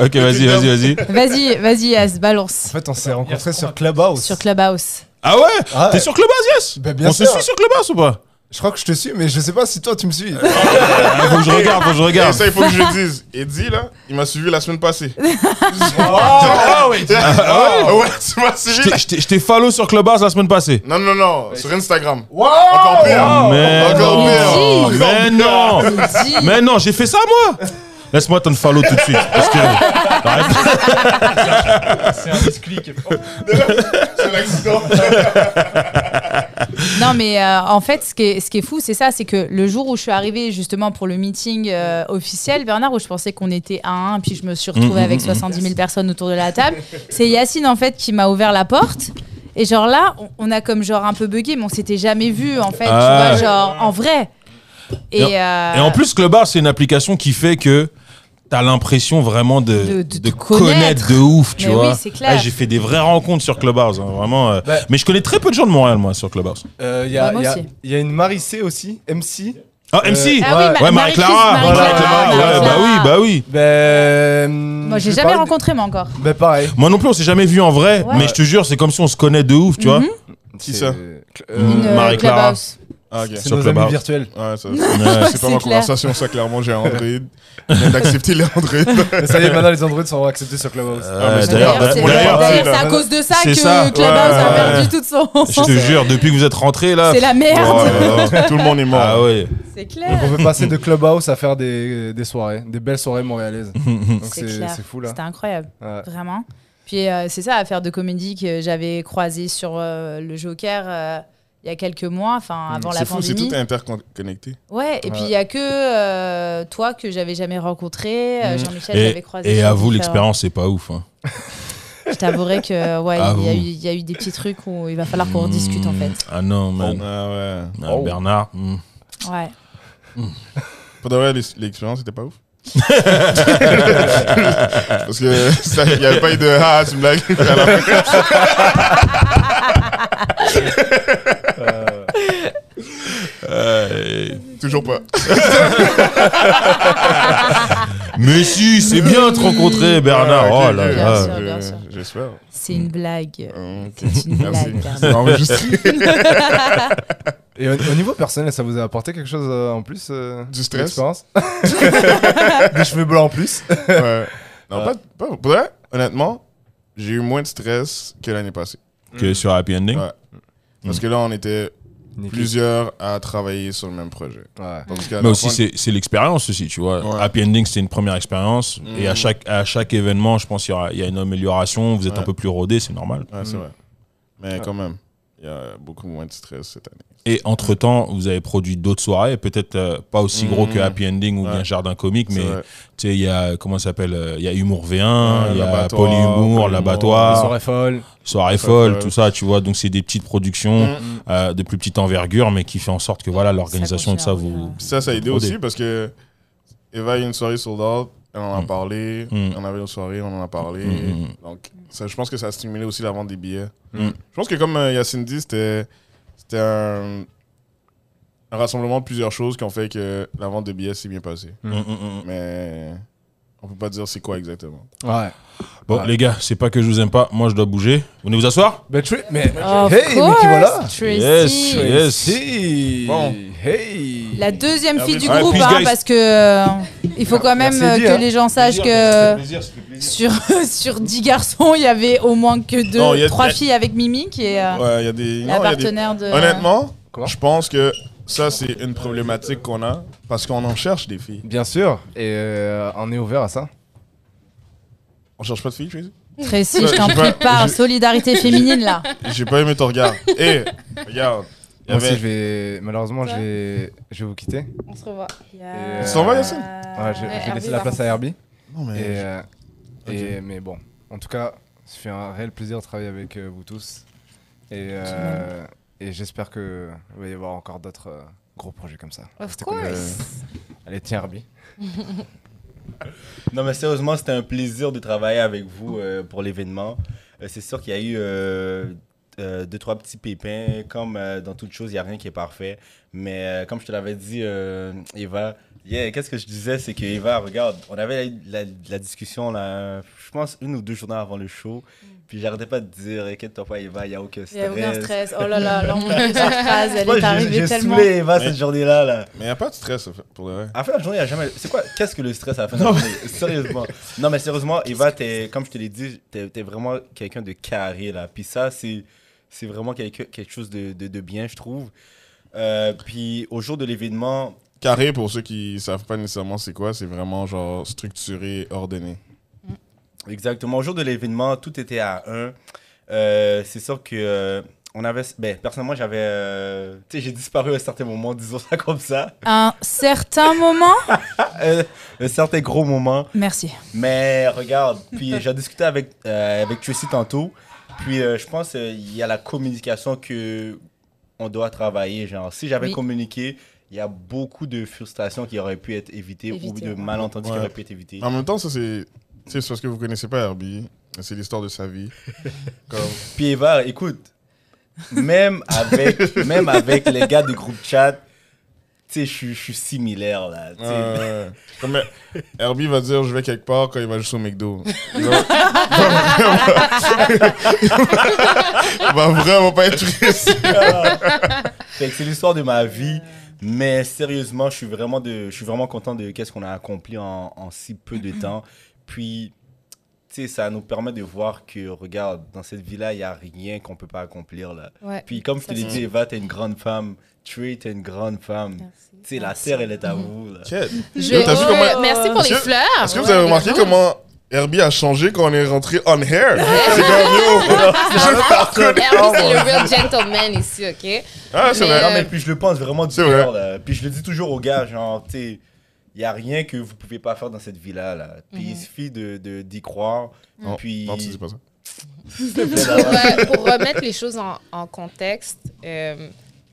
Ok, vas-y, vas-y, vas-y. Vas-y, vas-y, As, En balance. fait, on s'est rencontrés sur Clubhouse. Sur Clubhouse. Ah ouais? Ah, T'es sur Clubhouse, yes? Bah, bien On se suit sur Clubhouse ou pas? Je crois que je te suis, mais je sais pas si toi tu me suis. Ah, Faut que je regarde, faut que je Et regarde. ça, il faut que je le dise. Eddie, là, il m'a suivi la semaine passée. Ah ouais. Ah ouais, tu m'as Je suivi. t'ai- Je t'ai- follow sur Clubhouse la semaine passée. Non, non, non, sur Instagram. Wow Encore pire. Mais Encore non, pire. mais non, mais non, j'ai fait ça moi. Laisse-moi t'en follow tout de suite. Parce que... Arrête. c'est un misclick. Oh. C'est l'accident. Non, mais euh, en fait, ce qui est, ce qui est fou, c'est ça, c'est que le jour où je suis arrivée justement pour le meeting euh, officiel, Bernard, où je pensais qu'on était à un, puis je me suis retrouvée Mhm, avec mhm. 70 000 personnes autour de la table, c'est Yacine en fait qui m'a ouvert la porte. Et genre là, on, on a comme genre un peu bugué, mais on s'était jamais vu en fait, Ah. tu vois, genre en vrai. Et, Et euh, Et en plus, Clubhouse, c'est une application qui fait que t'as l'impression vraiment de, De- de de te connaître. connaître de ouf, tu Mais vois. oui, c'est clair. Ah, J'ai fait des vraies rencontres sur Clubhouse, hein, vraiment. euh. Bah. Mais je connais très peu de gens de Montréal, moi, sur Clubhouse. Euh, Il y, a- Bah, y a- aussi. il y a une Maricé aussi, MC. Ah, MC Ah oui, Ouais. Ma- Ouais, Marie-Clara, Marie-Clara, ouais, bah oui, bah oui. Ben. Moi, j'ai jamais rencontré, moi encore. Ben pareil. Moi non plus, on s'est jamais vu en vrai, Ouais. mais je te jure, c'est comme si on se connaît de ouf, tu vois. Mhm. Qui C'est- ça euh, euh, Marie-Clara. Ah, ok. C'est Sur nos amis virtuels. Ouais, Ouais. c'est pas ma clair. conversation, ça, clairement, j'ai un Android. Viens d'accepter les Android. Ça y est, maintenant les Androids sont acceptés sur Clubhouse. Euh, Ah, D'ailleurs, D'ailleurs, c'est à cause de ça que ça. Clubhouse Ouais, a ouais. perdu toute son. je te jure, depuis que vous êtes rentrés là. C'est la merde. Oh là là. Tout le monde est mort. Ah ouais. C'est Donc clair. on peut passer de Clubhouse à faire des, des soirées, des belles soirées montréalaises. Donc C'est fou là. C'était incroyable, Ouais. vraiment. Puis euh, c'est ça, affaire de comédie que j'avais croisé sur euh, le Joker euh, il y a quelques mois, enfin avant la C'est fou, c'est pandémie. tout interconnecté. Ouais, et puis il y a que euh, toi que j'avais jamais rencontré, euh, Mhm. Jean-Michel Et, j'avais croisé. et à vous, différents- l'expérience, c'est pas ouf. hein. Je t'avouerai que ouais, il y, a eu- il y a eu des petits trucs où il va falloir qu'on rediscute en fait. Ah non, man. Ah ouais. Ah, Bernard. hmm. Ouais. Pour de vrai, l'ex- l'expérience était pas ouf. Parce que ça- il n'y avait pas eu de ah, c'est une blague. à la fin. Euh, Toujours pas. Mais si, c'est bien de te rencontrer, Bernard. Ouais, ok, oh là. Bien là. sûr, bien sûr. J'espère. C'est une blague. Euh, ok. C'est une Merci. blague, Bernard. C'est enregistré. Et au, au niveau personnel, ça vous a apporté quelque chose euh, en plus euh, Du stress. d'expérience Des cheveux blancs en plus Ouais. Non, Ouais. pas, pas- pour vrai, honnêtement, j'ai eu moins de stress que l'année passée. Que sur Happy Ending. Ouais. Parce que là, on était plusieurs à travailler sur le même projet. Ouais. Mais aussi, c'est c'est l'expérience aussi, tu vois. Ouais. Happy Ending, c'était une première expérience. Mhm. Et à chaque, à chaque événement, je pense qu'il y, y a une amélioration. Vous êtes Ouais. un peu plus rodé, c'est normal. Ouais, c'est Mm. vrai. Mais quand même, il y a beaucoup moins de stress cette année. Et entre-temps, vous avez produit d'autres soirées, peut-être euh, pas aussi gros que Happy Ending ou Ouais. bien Jardin Comique, mais vrai. tu sais, il y a, comment ça s'appelle euh, Il y a Humour V1, Ouais, il y a l'abattoir, Polyhumour, l'abattoir, Les soirées folles. Soirée Soirée folle, folle. tout ça, tu vois. Donc, c'est des petites productions Mm. euh, de plus petite envergure, mais qui fait en sorte que voilà, l'organisation de ça vous. ça, ça a aidé aussi parce que Eva a eu une soirée sold out, elle en a Mm. parlé, Mm. on avait une soirée, on en a parlé. Mm. Donc, ça, je pense que ça a stimulé aussi la vente des billets. Je pense que comme euh, Yacine dit, c'était un, un rassemblement de plusieurs choses qui ont fait que la vente de billets s'est bien passée. Mais on peut pas dire c'est quoi exactement. Ouais. Bon, Ouais. les gars, c'est pas que je vous aime pas. Moi, je dois bouger. Vous venez vous asseoir Ben, mais. Of hey, mais qui voilà? Tracy. Yes, yes. Bon. Hey La deuxième fille du groupe, hein, parce que euh, il faut quand même Merci, euh, hein. que les gens sachent que sur, sur 10 garçons, il y avait au moins que deux, Non, il y a- trois filles avec Mimi qui est euh, Ouais, il y a des. la non, il y a des- partenaire de. Honnêtement, je pense que ça, c'est une problématique qu'on a parce qu'on en cherche des filles. Bien sûr. Et euh, on est ouvert à ça. On cherche pas de filles, Tracy? Tracy, je t'en prie, j'ai- Solidarité féminine, là. J'ai pas aimé ton regard. Hé, regarde. Il y Moi aussi, avait- je vais. Malheureusement, je vais, je vais vous quitter. On se revoit. Euh, Tu t'en vas, Yacine Ouais, je, vais laisser la place à Herbie. Non, mais. Et, euh, et- mais bon, en tout cas, ça fait un réel plaisir de travailler avec euh, vous tous. Et, euh, et j'espère qu'il va y avoir encore d'autres euh, gros projets comme ça. Of course. Allez, tiens, Herbie. Non, mais sérieusement, c'était un plaisir de travailler avec vous euh, pour l'événement. Euh, c'est sûr qu'il y a eu euh, euh, deux, trois petits pépins. Comme euh, dans toute chose, il n'y a rien qui est parfait. Mais euh, comme je te l'avais dit, euh, Eva, yeah, qu'est-ce que je disais, c'est que Eva, regarde, on avait la, la discussion, là, je pense, une ou deux journées avant le show. Puis j'arrêtais pas de dire, inquiète-toi pas, Eva, il n'y a aucun Il stress. n'y a aucun stress. Oh là là, l'angle de cette phrase, elle Moi, est j'ai- arrivée J'ai tellement. saoulé Eva Mais- cette journée-là. Là. Mais il a pas de stress, pour le vrai. À la fin de la journée, il n'y a jamais. C'est quoi Qu'est-ce que le stress à la fin de la journée? Sérieusement. Non, mais sérieusement, Eva, t'es- comme je te l'ai dit, t'es es vraiment quelqu'un de carré, là. Puis ça, c'est c'est vraiment quelque, quelque chose de, de, de bien, je trouve. Euh, puis au jour de l'événement, Carré, pour ceux qui savent pas nécessairement c'est quoi, c'est vraiment genre structuré, ordonné. Exactement, au jour de l'événement, tout était à 1. Euh, c'est sûr que. euh, on avait, ben, personnellement, j'avais. euh, tu sais, j'ai disparu à un certain moment, disons ça comme ça. Un certain moment? Euh, un certain gros moment. Merci. Mais regarde, puis j'ai discuté avec, euh, avec Tracy tantôt. Puis euh, je pense qu'il y a la communication que on doit travailler. Genre, si j'avais Oui. communiqué, il y a beaucoup de frustrations qui auraient pu être évitées ou Évitées, de ouais. malentendus qui Ouais. auraient pu être évités. En même temps, ça, c'est. Sais, C'est parce que vous connaissez pas Herbie. C'est l'histoire de sa vie. Comme... Puis Eva, écoute, même avec, même avec les gars du groupe chat, tu sais, je suis- similaire là. Euh, comme euh, Herbie va dire je vais quelque part quand il va juste au McDo. Il va, il va vraiment pas être triste. C'est l'histoire de ma vie. Mais sérieusement, je suis vraiment, de, je suis vraiment content de qu'est-ce qu'on a accompli en, en si peu de temps. Puis, tu sais, ça nous permet de voir que, regarde, dans cette vie-là, il n'y a rien qu'on peut pas accomplir. Là. Ouais. Puis, comme je te l'ai dit, Eva, t'es une grande femme. Trey, t'es une grande femme. Tu sais, la terre, elle est à vous. Là. Quête. Je- Yo, Ouais, comment- Merci pour les fleurs. Est-ce que vous avez remarqué comment Herbie a changé quand on est rentré on hair C'est comme yo. Herbie, c'est le real gentleman ici, ok? Ah, c'est Mais, vrai. Non, mais puis je le pense vraiment du cœur. là. Puis je le dis toujours aux gars, genre, tu sais, il n'y a rien que vous pouvez pas faire dans cette vie-là. Là. Puis il suffit de, de- d'y croire. Non, puis... Non, tu dis pas ça. pour, euh, pour remettre les choses en, en contexte, euh,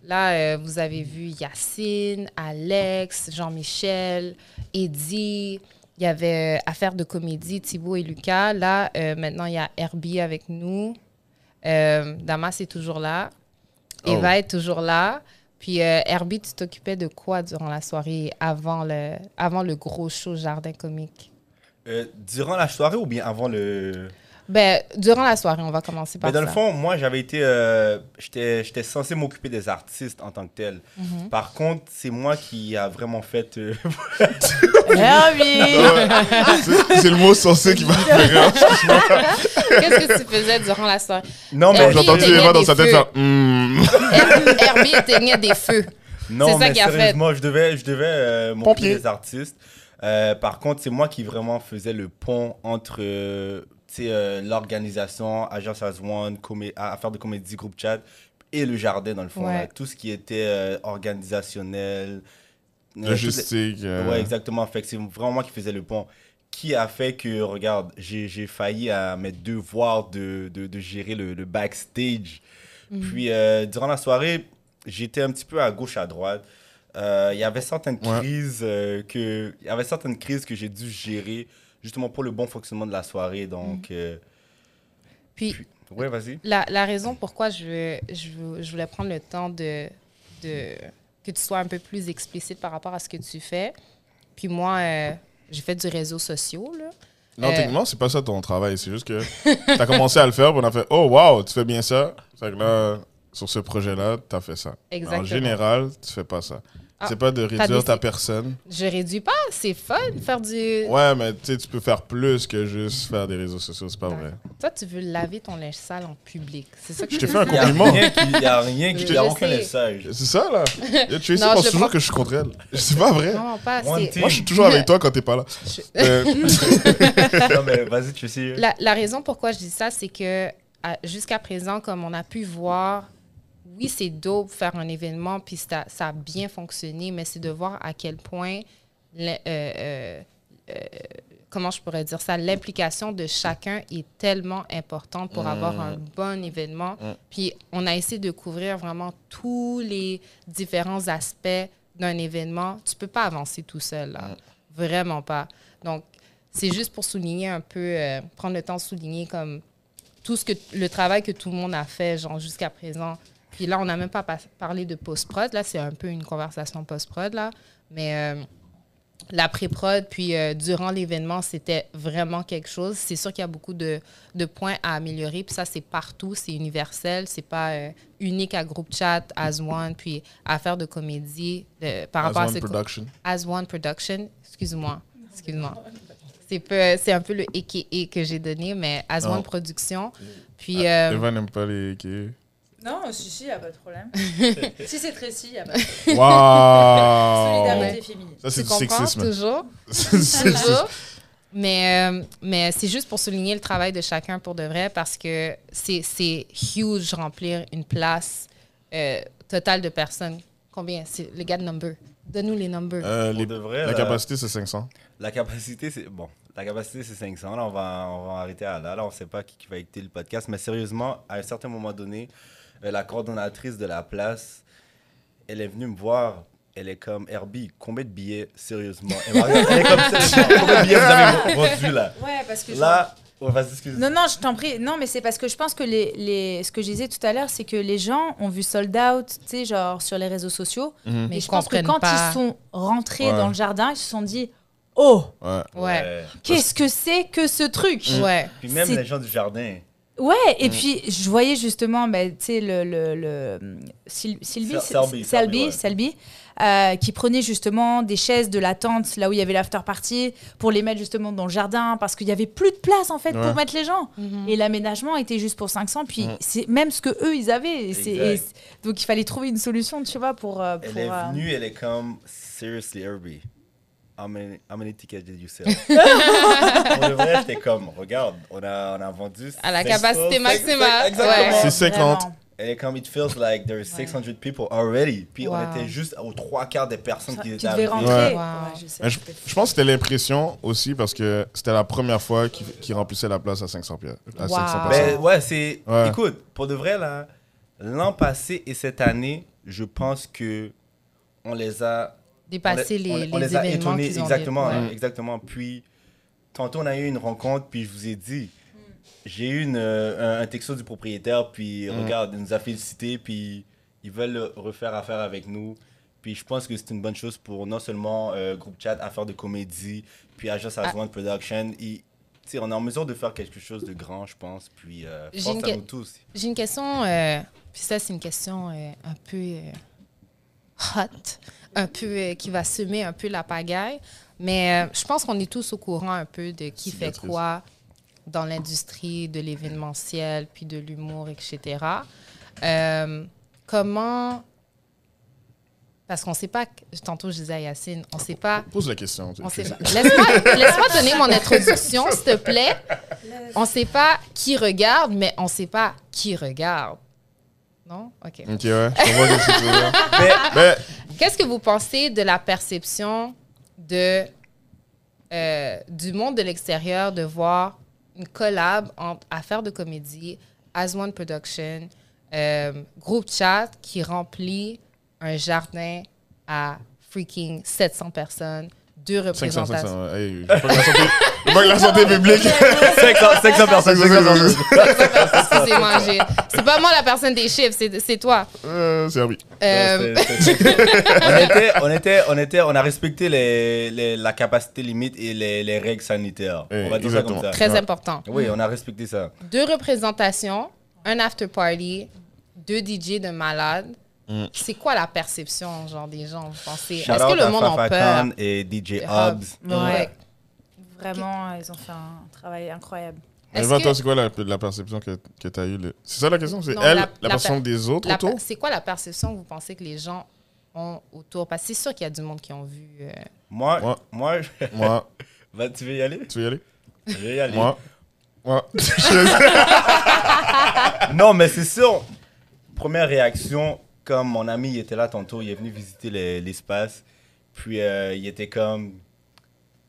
Là, euh, vous avez vu Yacine, Alex, Jean-Michel, Eddie. Il y avait euh, Affaire de comédie, Thibaut et Lucas. Là, euh, maintenant, il y a Herbie avec nous. Euh, Damas est toujours là. Oh. Eva est toujours là. Puis euh, Herbie, tu t'occupais de quoi durant la soirée avant le, avant le gros show Jardin Comique? Euh, durant la soirée ou bien avant le. Ben, durant la soirée, on va commencer par Mais dans ça. le fond, moi, j'avais été. euh, J'étais j'étais censé m'occuper des artistes en tant que tel. Mhm. Par contre, c'est moi qui a vraiment fait. euh, Herbie! C'est le mot censé qui m'a fait. Qu'est-ce que tu faisais durant la soirée? Non, mais J'ai entendu Eva dans sa tête faire. Hmm. Her- Herbie éteignait des feux. Non, C'est ça mais qu'il a fait. je devais, je devais euh, m'occuper des artistes. Euh, par contre, c'est moi qui vraiment faisais le pont entre euh, tu sais, euh, l'organisation, Agence as One, Affaires de comédie, groupe chat, et le jardin, dans le fond. Ouais. là. Tout ce qui était euh, organisationnel. euh, les- Logistique. euh, Ouais, exactement. Fait c'est vraiment moi qui faisais le pont. Qui a fait que, regarde, j'ai j'ai failli à mes devoirs de, de, de gérer le, le backstage. Puis, euh, durant la soirée, j'étais un petit peu à gauche, à droite. Euh, Il y avait certaines Ouais. crises euh, que il y avait certaines crises que j'ai dû gérer justement pour le bon fonctionnement de la soirée. Donc, euh, Puis, ouais, vas-y. la, la raison pourquoi je, veux- je, je voulais prendre le temps de, de que tu sois un peu plus explicite par rapport à ce que tu fais. Puis moi, euh, j'ai fait du réseau social. Là. Non, Euh, techniquement, c'est pas ça ton travail. C'est juste que t'as commencé à le faire, puis on a fait Oh, wow, tu fais bien ça. Fait que là, sur ce projet-là, t'as fait ça. Mais En Exactement. général, tu fais pas ça. Ah, c'est pas de réduire ta personne. Je réduis pas, c'est fun faire du. Ouais, mais tu sais, tu peux faire plus que juste faire des réseaux sociaux, c'est pas vrai. Toi, tu veux laver ton linge sale en public. C'est ça que Je tu t'ai fait un faire. Il n'y a compliment. rien qui, y a rien qui, Je y a aucun message. C'est ça, là. Yo, Tracy Non, pense je toujours que je suis contre elle. C'est pas vrai. Non, pas assez. Moi, je suis toujours avec toi quand t'es pas là. Je- Euh, non, mais vas-y, tu sais. La, la raison pourquoi je dis ça, c'est que jusqu'à présent, comme on a pu voir, oui, c'est dope faire un événement, puis ça, ça a bien fonctionné, mais c'est de voir à quel point, euh, euh, euh, comment je pourrais dire ça, l'implication de chacun est tellement importante pour avoir un bon événement. Puis on a essayé de couvrir vraiment tous les différents aspects d'un événement. Tu peux pas avancer tout seul, là. Vraiment pas. Donc, c'est juste pour souligner un peu, euh, prendre le temps de souligner comme tout ce que le travail que tout le monde a fait, genre jusqu'à présent. Puis là, on n'a même pas parlé de post-prod. Là, c'est un peu une conversation post-prod, là. Mais euh, la pré-prod, puis euh, durant l'événement, c'était vraiment quelque chose. C'est sûr qu'il y a beaucoup de, de points à améliorer. Puis ça, c'est partout, c'est universel. C'est pas euh, unique à Group Chat, As One, puis à faire de comédie par As rapport à One ce Production. As One Production. Excuse-moi. Excuse-moi. C'est un peu le AKA que j'ai donné, mais As Non. One Production. Puis, euh, Eva n'aime pas les gays. Non, si, si, il n'y a pas de problème. si c'est Tracy, il n'y a pas de problème. Waouh! Solidarité féminine. Ça, c'est du sexisme. toujours? C'est- toujours. Mais, euh, mais c'est juste pour souligner le travail de chacun pour de vrai parce que c'est c'est huge remplir une place euh, totale de personnes. Combien? C'est le gars de number. Donne-nous les numbers. Euh, Pour les- de vrai, la là, capacité, c'est 500. La capacité, c'est bon. La capacité, c'est 500. Là, on va, on va arrêter à là. Là, on ne sait pas qui, qui va écouter le podcast. Mais sérieusement, à un certain moment donné, euh, la coordonnatrice de la place, elle est venue me voir. Elle est comme Herbie, combien de billets, sérieusement? Elle, m'a regardé, elle est comme sérieusement, combien de billets vous avez vendus là? Ouais, parce que je- Là, ouais, vas-y, excuse. Non, non, je t'en prie. Non, mais c'est parce que je pense que les, les... ce que je disais tout à l'heure, c'est que les gens ont vu sold out, tu sais, genre sur les réseaux sociaux. Mhm. Mais Ils je pense que quand pas. ils sont rentrés Ouais. dans le jardin, ils se sont dit Oh, Ouais. ouais. qu'est-ce que c'est que ce truc? Ouais. Puis même les gens du jardin. Ouais, et puis je voyais justement, bah, tu sais, le, le, le Syl- Sylvie, Selby, Selby, Selby, ouais. Selby, euh, qui prenait justement des chaises de la tente là où il y avait l'after party pour les mettre justement dans le jardin parce qu'il y avait plus de place en fait Ouais. pour mettre les gens. Mhm. Et l'aménagement était juste pour 500, puis Ouais. c'est même ce que eux ils avaient. Et et donc il fallait trouver une solution, tu vois, pour. euh, Elle pour, est euh, elle est comme Seriously, Herbie. How many, how many tickets did you sell? Pour le vrai, j'étais comme, regarde, on a, on a vendu. À la 500, capacité 500, maximale. Exactement. Ouais. C'est 50. vraiment. Elle est comme, it feels like there's 600 people already. Puis Wow. on était juste aux trois quarts des personnes qui Qui étaient arrivées. Wow. Ouais, je pense que c'était l'impression aussi parce que c'était la première fois qu'ils qu'ils remplissaient la place à 500 pieds. À Wow. 500 Ben personnes. ouais, c'est. Ouais. Écoute, pour de vrai, là, l'an passé et cette année, je pense que on les a Dépasser on les, on les, a événements étonnés, qu'ils ont exactement, ouais. exactement. Puis tantôt on a eu une rencontre, puis je vous ai dit, j'ai eu une, euh, un, texto du propriétaire, puis Mm. regarde, il nous a félicité, puis ils veulent refaire affaire avec nous. Puis je pense que c'est une bonne chose pour non seulement euh, Groupe Chat, Affaires de comédie, puis Agence Ah. as One Production. Et, on est en mesure de faire quelque chose de grand, je pense. Puis euh, à que- nous tous. J'ai une question, euh, puis ça, c'est une question un peu hot, un peu euh, qui va semer un peu la pagaille. Mais euh, je pense qu'on est tous au courant un peu de qui fait quoi dans l'industrie de l'événementiel, puis de l'humour, etc. Euh, comment. Parce qu'on ne sait pas. Tantôt, je disais à Yacine, on ne sait pas. Pose la question. On sait pas. Laisse-moi laisse-moi donner mon introduction, s'il te plaît. On ne sait pas qui regarde, mais on ne sait pas qui regarde. Non? OK. Ok, ouais. Je comprends ce que tu veux dire. Mais, Qu'est-ce que vous pensez de la perception de, euh, du monde de l'extérieur de voir une collab entre Affaires de comédie, As One Production, euh, Groupe Chat qui remplit un jardin à freaking 700 personnes, deux 500, représentations. 500. Hey, je veux pas que la santé, publique. 500, 500 personnes, 500 personnes. Excusez-moi, j'ai- c'est pas moi la personne des chiffres, c'est c'est toi. Euh. Euh, C'est- c'est- on, était, on, était, on, était, on a respecté les, les- la capacité limite et les, les règles sanitaires. Eh, on va dire ça comme ça. Très Ouais. important. Oui, on a respecté ça. deux représentations, un after party, deux DJ de malades. Mm. C'est quoi la perception genre des gens? Vous pensez Est-ce que le monde a Fafa peur? Khan et DJ Hobbs. Ouais. Ouais. Vraiment, ils ont fait un travail incroyable. Que- toi, c'est quoi la, la perception que, que tu as eue le- C'est ça la question? C'est elle, la- la, la perception per- des autres autour? C'est quoi la perception que vous pensez que les gens ont autour? Parce que c'est sûr qu'il y a du monde qui ont vu. euh, Moi, Moi. moi, Moi, tu veux y aller? Tu veux y aller? Je vais y aller. Moi. Moi. Non, mais c'est sûr. Première réaction, comme mon ami il était là tantôt, il est venu visiter le- l'espace. Puis euh, il était comme,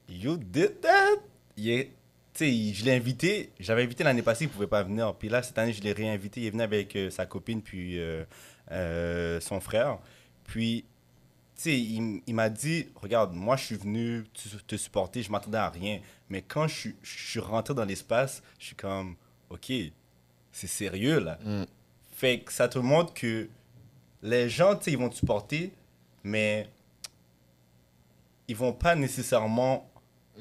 You did that? Il est- je l'ai invité. J'avais invité l'année passée, il pouvait pas venir. Puis là, cette année, je l'ai réinvité. Il est venu avec euh, sa copine, puis euh, son frère. Puis, tu sais, il, il m'a dit Regarde, moi, je suis venu te, te supporter, je m'attendais à rien. Mais quand je, suis- je suis rentré dans l'espace, je suis comme Ok, c'est sérieux là. Mm. Fait que ça te montre que les gens, tu sais, ils vont te supporter, mais ils vont pas nécessairement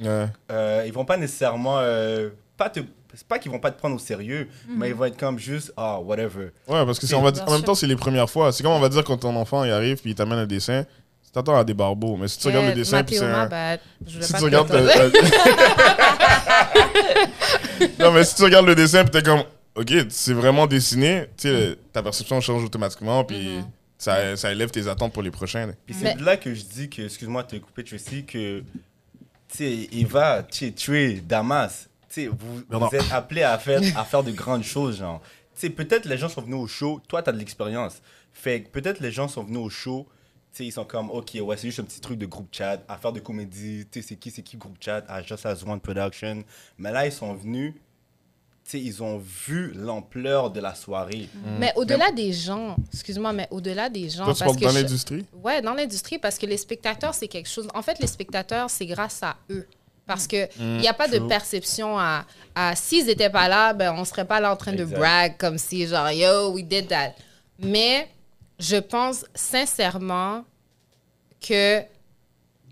Ouais. euh, ils vont pas nécessairement euh, pas te c'est pas qu'ils vont pas te prendre au sérieux mais ils vont être comme juste ah whatever Ouais, parce que c'est- on va dire- Bien en même temps, c'est les premières fois. C'est comme on va dire quand ton enfant il arrive puis il t'amène un dessin. Tu t'attends à des barbeaux. Mais si tu regardes le eh, dessin, puis c'est un. Je Si pas tu te regardes. dire euh, non, mais si tu regardes le dessin, puis t'es comme. Ok, c'est vraiment dessiné. Tu sais, ta perception change automatiquement, puis Mm-hmm. ça, ça élève tes attentes pour les prochains. là. puis Mais- c'est de là que je dis que excuse-moi de te couper Tracy que tu sais il va tu sais, tuer Damas tu sais vous, vous êtes appelé à faire à faire de grandes choses genre tu sais peut-être les gens sont venus au show toi tu as de l'expérience fait que peut-être les gens sont venus au show tu sais, ils sont comme, ok, ouais, c'est juste un petit truc de groupe chat, affaire de comédie, tu sais, c'est qui, c'est qui groupe chat, à Just As One Production. Mais là, ils sont venus, ils ont vu l'ampleur de la soirée. Mais au-delà des gens, excuse-moi, mais au-delà des gens. Toi, tu parce que dans je- l'industrie? Ouais, dans l'industrie, parce que les spectateurs, c'est quelque chose. En fait, les spectateurs, c'est grâce à eux. Parce que il n'y a pas de perception à, à s'ils n'étaient pas là, ben, on serait pas là en train de brag comme si, genre, yo, we did that. Mais je pense sincèrement que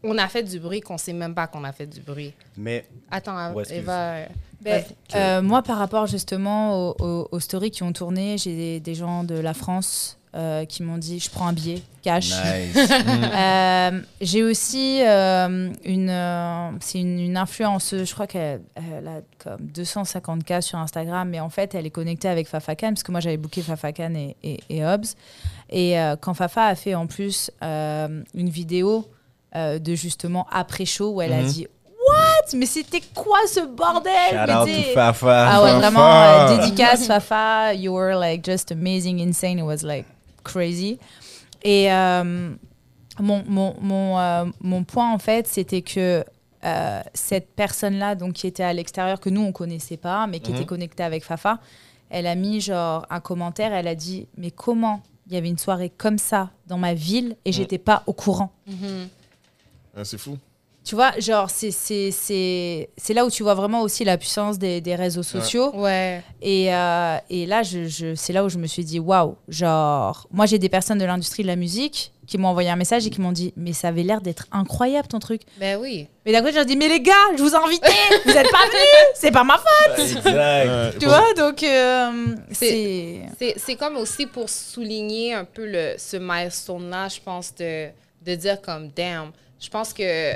on a fait du bruit qu'on sait même pas qu'on a fait du bruit. Mais Attends. Eva. euh, Ben, vas-y. euh, moi, par rapport justement aux, aux- aux stories qui ont tourné, j'ai des, des gens de la France euh, qui m'ont dit je prends un billet cash. nice. Euh, j'ai aussi euh, une, euh, c'est une, une influenceuse, je crois qu'elle elle a comme 250K sur Instagram, mais en fait, elle est connectée avec Fafa Khan, parce que moi, j'avais booké Fafa Khan et, et, et Hobbs. Et euh, quand Fafa a fait en plus euh, une vidéo euh, de justement après-show, où elle a Mhm. dit What? Mais c'était quoi ce bordel? Shout Mais out to Fafa. ah ouais, Fafa. vraiment, euh, dédicace Fafa. You were like just amazing, insane. It was like crazy. Et euh, mon, mon, mon, euh, mon point, en fait, c'était que euh, cette personne-là, donc qui était à l'extérieur, que nous, on connaissait pas, mais qui Mhm. était connectée avec Fafa, elle a mis genre un commentaire, elle a dit Mais comment il y avait une soirée comme ça dans ma ville et j'étais pas au courant? Mhm. Ouais, c'est fou. Tu vois, genre, c'est- c'est c'est- c'est là où tu vois vraiment aussi la puissance des, des réseaux sociaux. Ouais. Et, euh, et là, je, je- c'est là où je me suis dit, waouh, genre, moi j'ai des personnes de l'industrie de la musique qui m'ont envoyé un message et qui m'ont dit, mais ça avait l'air d'être incroyable ton truc. Ben oui. Mais d'un côté, j'ai dit, mais les gars, je vous ai invités, vous n'êtes pas venus, c'est pas ma faute. Exact. Ouais, Tu vois, donc euh, C'est- c'est. C'est c'est comme aussi pour souligner un peu le, ce milestone-là, je pense, de, de dire comme, damn, je pense que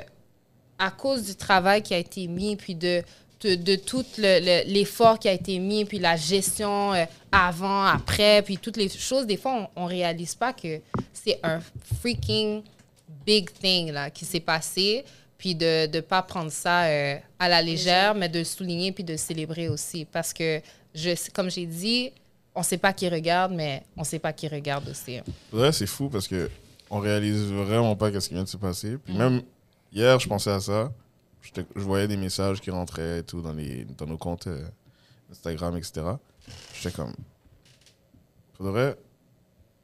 à cause du travail qui a été mis, puis de, de, de tout le- le- l'effort qui a été mis, puis la gestion euh, avant, après, puis toutes les choses, des fois, on, on réalise pas que c'est un freaking big thing là, qui s'est passé, puis de ne pas prendre ça euh, à la légère, mais de le souligner, puis de le célébrer aussi. Parce que, je, comme j'ai dit, on sait pas qui regarde, mais on sait pas qui regarde aussi. C'est fou parce que on réalise vraiment pas ce qui vient de se passer. Mm. Puis même hier, je pensais à ça. Je voyais des messages qui rentraient et tout dans, les, dans nos comptes euh, Instagram, etc. J'étais comme. Pour vrai,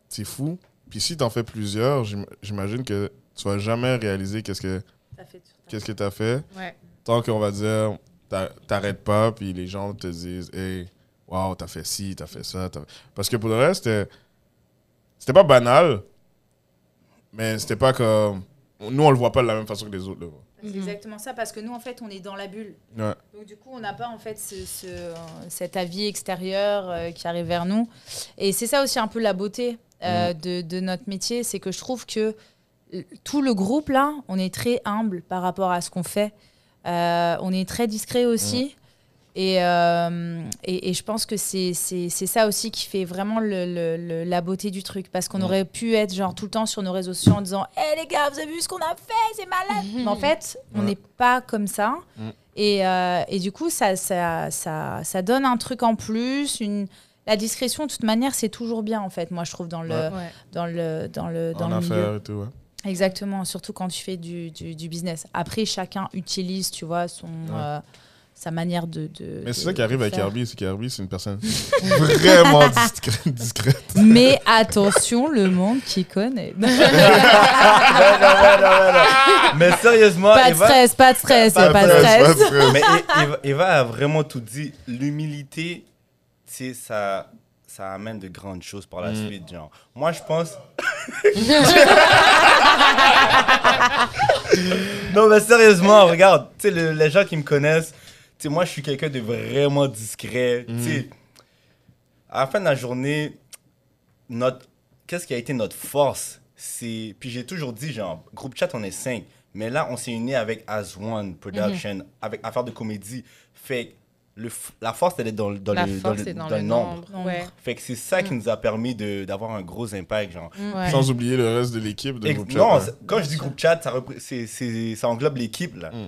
c'est fou. Puis si t'en fais plusieurs, j'im- j'imagine que tu vas jamais réaliser qu'est-ce que qu'est-ce que t'as fait. Ouais. Tant qu'on va dire, t'a- t'arrêtes pas, puis les gens te disent, hey, waouh, t'as fait ci, t'as fait ça. Parce que pour le reste, c'était pas banal, mais c'était pas comme. Nous, on le voit pas de la même façon que les autres. C'est exactement ça, parce que nous, en fait, on est dans la bulle. Ouais. Donc, du coup, on n'a pas, en fait, ce, ce- cet avis extérieur euh, qui arrive vers nous. Et c'est ça aussi un peu la beauté euh, de, de notre métier, c'est que je trouve que tout le groupe, là, on est très humble par rapport à ce qu'on fait. Euh, on est très discret aussi. Et, euh, et, et je pense que c'est c'est- c'est ça aussi qui fait vraiment le, le- le- la beauté du truc. Parce qu'on aurait pu être genre tout le temps sur nos réseaux sociaux en disant Hé les gars, vous avez vu ce qu'on a fait C'est malade Mais en fait, on Ouais. n'est pas comme ça. Mm. Et, euh, et du coup, ça, ça, ça, ça donne un truc en plus. Une... La discrétion, de toute manière, c'est toujours bien, en fait, moi, je trouve, dans le, Ouais. Dans le, dans le, dans en le milieu. affaires et tout, ouais. Exactement, surtout quand tu fais du, du, du business. Après, chacun utilise, tu vois, son, euh, sa manière de. de Mais c'est ça qui arrive avec. Herbie, c'est qu'Herbie, c'est une personne vraiment discrète. discrète. Mais attention, le monde qui connaît. Non, non, non, non, non. Mais sérieusement, pas de Eva- stress, pas de stress, Pas de pas de stress, pas de stress. stress. Mais Eva, Eva a vraiment tout dit. L'humilité, tu sais, ça, ça amène de grandes choses par la Mm. suite. Genre. Moi, je pense. non, mais sérieusement, regarde, tu sais, le- les gens qui me connaissent, sais, moi, je suis quelqu'un de vraiment discret. Tu sais, à la fin de la journée, notre, qu'est-ce qui a été notre force? C'est Puis j'ai toujours dit, genre, groupe chat, on est cinq. Mais là, on s'est unis avec As One Production, avec Affaires de comédie. Fait que le f- la force, elle est dans, le- dans La le, dans force le- est dans dans le le nombre. nombre. Ouais. Fait que c'est ça qui nous a permis de- d'avoir un gros impact, genre. Ouais. Sans oublier le reste de l'équipe de Et- groupe chat. non, quand je dis groupe chat, ça, c'est- ça englobe l'équipe, là. Mm.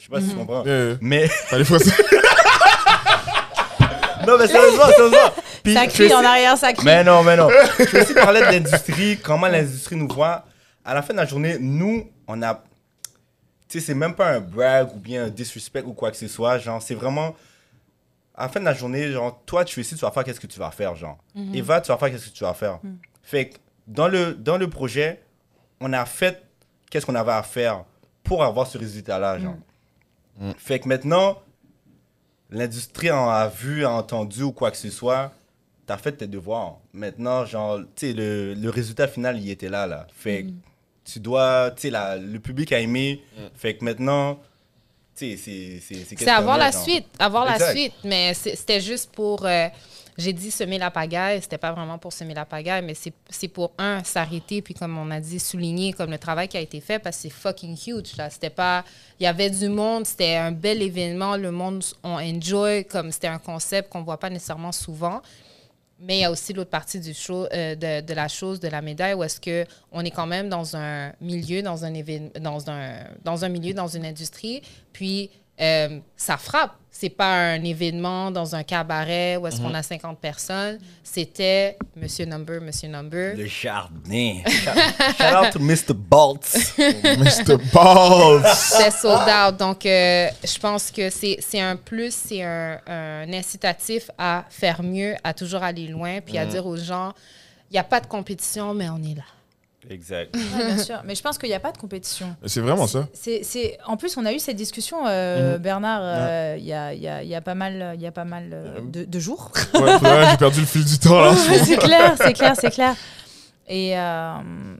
Je sais pas si tu comprends. Yeah, yeah. Mais, Fallait ça. non, mais sérieusement, sérieusement. Puis, Ça crie en arrière, ça crie. Mais non, mais non. Je veux aussi parler de l'industrie, comment l'industrie nous voit. À la fin de la journée, nous, on a. Tu sais, c'est même pas un brag ou bien un disrespect ou quoi que ce soit. Genre, c'est vraiment. À la fin de la journée, genre, toi, tu es ici, tu vas faire qu'est-ce que tu vas faire, genre. Eva, tu vas faire qu'est-ce que tu vas faire. Fait que dans le, dans le projet, on a fait qu'est-ce qu'on avait à faire pour avoir ce résultat-là, genre. Fait que maintenant, l'industrie en a vu, a entendu ou quoi que ce soit, t'as fait tes devoirs. Maintenant, genre, tu sais, le, le résultat final, il était là, là. Fait que tu dois, tu sais, la- le public a aimé. Fait que maintenant, tu sais, c'est... C'est c'est C'est avoir la genre. suite, avoir la suite, mais c'est- c'était juste pour, euh, j'ai dit semer la pagaille, c'était pas vraiment pour semer la pagaille, mais c'est pour, un, s'arrêter, puis comme on a dit, souligner comme le travail qui a été fait, parce que c'est fucking huge, là. C'était pas, il y avait du monde, c'était un bel événement, le monde, on enjoy, comme c'était un concept qu'on voit pas nécessairement souvent. Mais il y a aussi l'autre partie euh, de, la chose, de la médaille, où est-ce que on est quand même dans un milieu, dans un, dans un, dans un milieu, dans une industrie, puis euh, ça frappe. C'est pas un événement dans un cabaret où est-ce qu'on a 50 personnes. C'était Monsieur Number, Monsieur Number. Le jardin. Shout out to Mr. Bolts. Mr. Balls. C'était sold out. Donc, euh, je pense que c'est c'est un plus, c'est un, un incitatif à faire mieux, à toujours aller loin, puis à dire aux gens, il n'y a pas de compétition, mais on est là. Exact. Ouais, bien sûr. Mais je pense qu'il n'y a pas de compétition. C'est vraiment ça. C'est, c'est... En plus, on a eu cette discussion, euh, Mhm. Bernard, euh, il y, a, il y, a, il y a pas mal, il y a pas mal euh, de, de jours. Ouais, j'ai perdu le fil du temps c'est clair, c'est clair, c'est clair. Et, euh,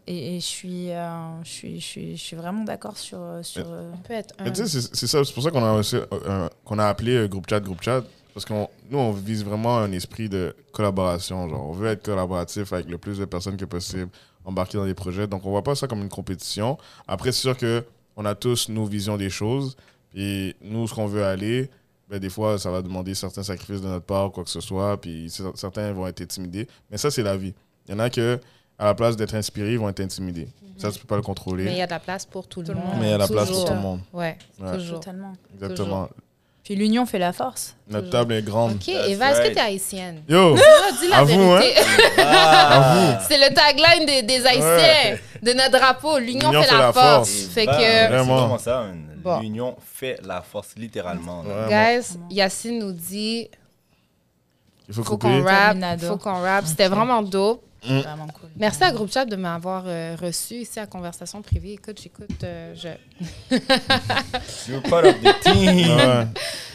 et, et je, suis, euh, je, suis, je, suis, je suis vraiment d'accord sur. sur euh, On peut être un. Mais tu sais, c'est- ça, c'est pour ça qu'on a, qu'on a appelé euh, groupe chat, groupe chat. Parce que nous, on vise vraiment un esprit de collaboration. Genre, on veut être collaboratif avec le plus de personnes que possible, embarquer dans des projets. Donc, on voit pas ça comme une compétition. Après, c'est sûr que on a tous nos visions des choses. Et nous, ce qu'on veut aller, ben, des fois, ça va demander certains sacrifices de notre part, ou quoi que ce soit. Puis cer- certains vont être intimidés. Mais ça, c'est la vie. Il y en a que, à la place d'être inspirés, ils vont être intimidés. Ça, tu peux pas le contrôler. Mais il y a de la place pour tout, le monde. Mais il y a la place pour tout le monde. Ouais, Ouais. toujours. totalement. Exactement. Puis l'union fait la force. Notre Toujours. table est grande. Ok, Eva, est-ce que tu es haïtienne? Yo, dis la à vous, hein? C'est le tagline des, des Haïtiens, Ouais. de notre drapeau. L'union fait, la force. Fait Bah, que, Vraiment. ça. Bon. L'union fait la force, littéralement. guys, Yacine nous dit Il faut qu'on rap, Terminado. faut qu'on rap. C'était vraiment dope. Mm. Vraiment cool. Merci à Groupe Chat de m'avoir euh, reçu ici à Conversation Privée. Écoute, j'écoute, euh, je... You're part of the team. Ouais.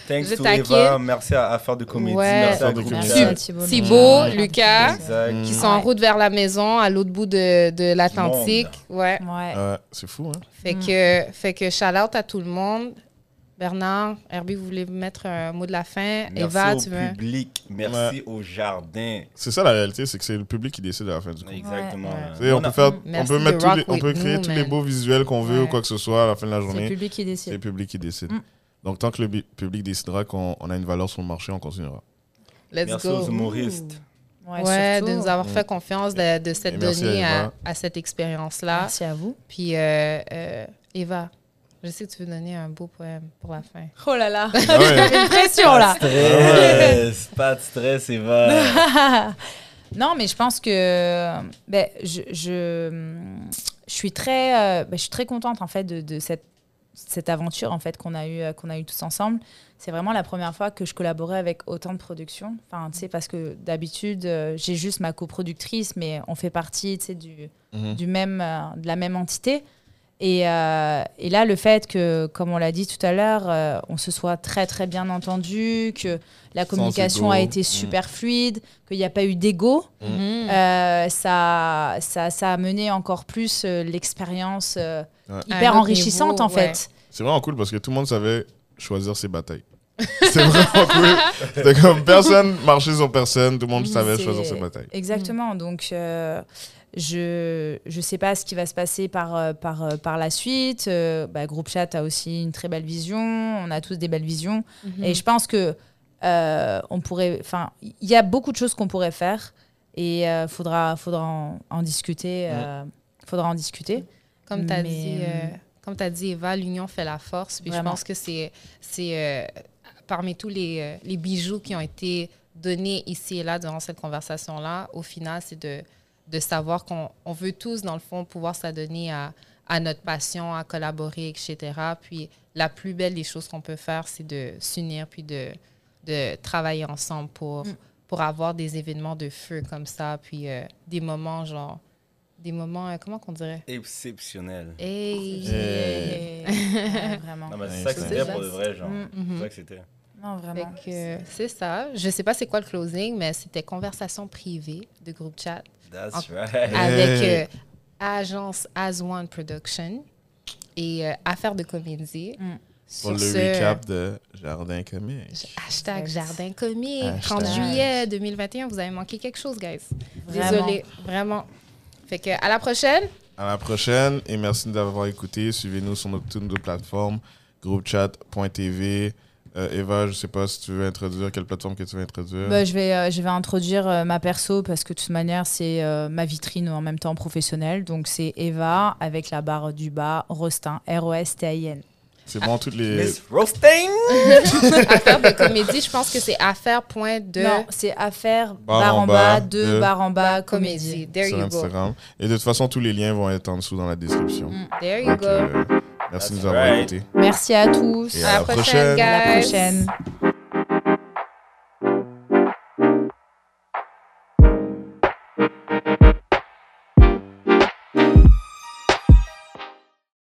Thanks Je to. Eva. Merci à Affaire de Comédie. Ouais. Merci à Groupe. Chat. Merci Thibault. Thibaut, Ouais. Lucas, Exact. qui sont en route vers la maison, à l'autre bout de, de l'Atlantique. Ouais. Ouais. Ouais, c'est fou, hein? Fait que, fait que shout out à tout le monde. Bernard, Herbie, vous voulez mettre un mot de la fin? Merci Eva, au tu veux? public. Merci au jardin. C'est ça la réalité, c'est que c'est le public qui décide à la fin du coup. Exactement. Ouais. on, On peut faire, on Merci peut, de mettre tous les- on peut créer nous, tous les beaux visuels qu'on veut Ouais. ou quoi que ce soit à la fin de la C'est le journée. public qui C'est le décide. public qui décide. Mm. Donc, tant que le public décidera qu'on on a une valeur sur le marché, on continuera. Let's Merci go. aux humoristes. Ouais, surtout. de nous avoir Mm. fait confiance, de, de s'être Et merci donné à à cette expérience-là. Merci à vous. Puis, euh, euh, Eva, je sais que tu veux donner un beau poème pour la fin. Oh là là. Une pression là. Pas de stress. Pas de stress, Eva. non, mais je pense que ben, je, je, je suis très, euh, ben, je suis très contente en fait de, de cette, cette aventure en fait qu'on a eu qu'on a eu tous ensemble. C'est vraiment la première fois que je collaborais avec autant de productions. Enfin, tu sais, parce que d'habitude euh, j'ai juste ma coproductrice, mais on fait partie, tu sais, du, Mhm. du même, euh, de la même entité. Et, euh, et là, le fait que, comme on l'a dit tout à l'heure, euh, on se soit très très bien entendu, que la communication a été Mm. super fluide, qu'il n'y a pas eu d'ego, Mhm. euh, ça, ça, ça a mené encore plus euh, l'expérience euh, Ouais. Hyper enrichissante niveau, en ouais. fait. C'est vraiment cool parce que tout le monde savait choisir ses batailles. C'est vraiment cool. C'était comme personne marchait sur personne, tout le monde savait choisir ses batailles. Exactement. Donc, euh, je ne sais pas ce qui va se passer par, euh, par, euh, par la suite. Euh, bah, Groupe Chat a aussi une très belle vision. On a tous des belles visions. Mhm. Et je pense que euh, on pourrait. Enfin, il y a beaucoup de choses qu'on pourrait faire. Et il faudra, faudra en, en discuter. euh, faudra en discuter. Comme tu as Mais, dit, comme t'as dit, Eva, l'union fait la force. Puis je pense que c'est c'est euh, parmi tous les, les bijoux qui ont été donnés ici et là durant cette conversation-là, au final, c'est de, de savoir qu'on on veut tous, dans le fond, pouvoir s'adonner à, à notre passion, à collaborer, etc. Puis la plus belle des choses qu'on peut faire, c'est de s'unir puis de, de travailler ensemble pour, Mm. pour avoir des événements de feu comme ça, puis euh, des moments genre des moments, euh, comment qu'on dirait? Exceptionnel. Hey! Ouais, vraiment. Non, mais c'est ça que c'était pour de vrai, genre. Mm, C'est ça que c'était. Non, vraiment. Que, c'est ça. Je sais pas c'est quoi le closing, mais c'était conversation privée de groupe chat That's En- right. avec euh, agence As One Production et euh, affaires de comédie. Mm. Pour le ce, recap de Jardin Comique. Hashtag. Jardin Comique. Hashtag. 30 juillet 2021, vous avez manqué quelque chose, guys. Vraiment. Désolé, vraiment. Fait que à la prochaine. À la prochaine et merci d'avoir écouté. Suivez-nous sur notre, toutes nos plateformes, groupechat.tv. Euh, Eva, je sais pas si tu veux introduire quelle plateforme que tu veux introduire. Bah, je, vais, euh, je vais introduire euh, ma perso parce que de toute manière, c'est euh, ma vitrine en même temps professionnelle. Donc, c'est Eva avec la barre du bas, Rostin, R-O-S-T-I-N. C'est bon, toutes les. Miss Roasting! Affaires de comédie, je pense que c'est affaire point de Non, c'est affaire, Barre barre, en en bas, de barre en bas, comédie. comédie. There sur you go. Instagram. Et de toute façon, tous les liens vont être en dessous dans la description. Mm. There you Donc, go. Merci de nous avoir right. écoutés. Merci à tous. Et À la prochaine, À la guys. prochaine.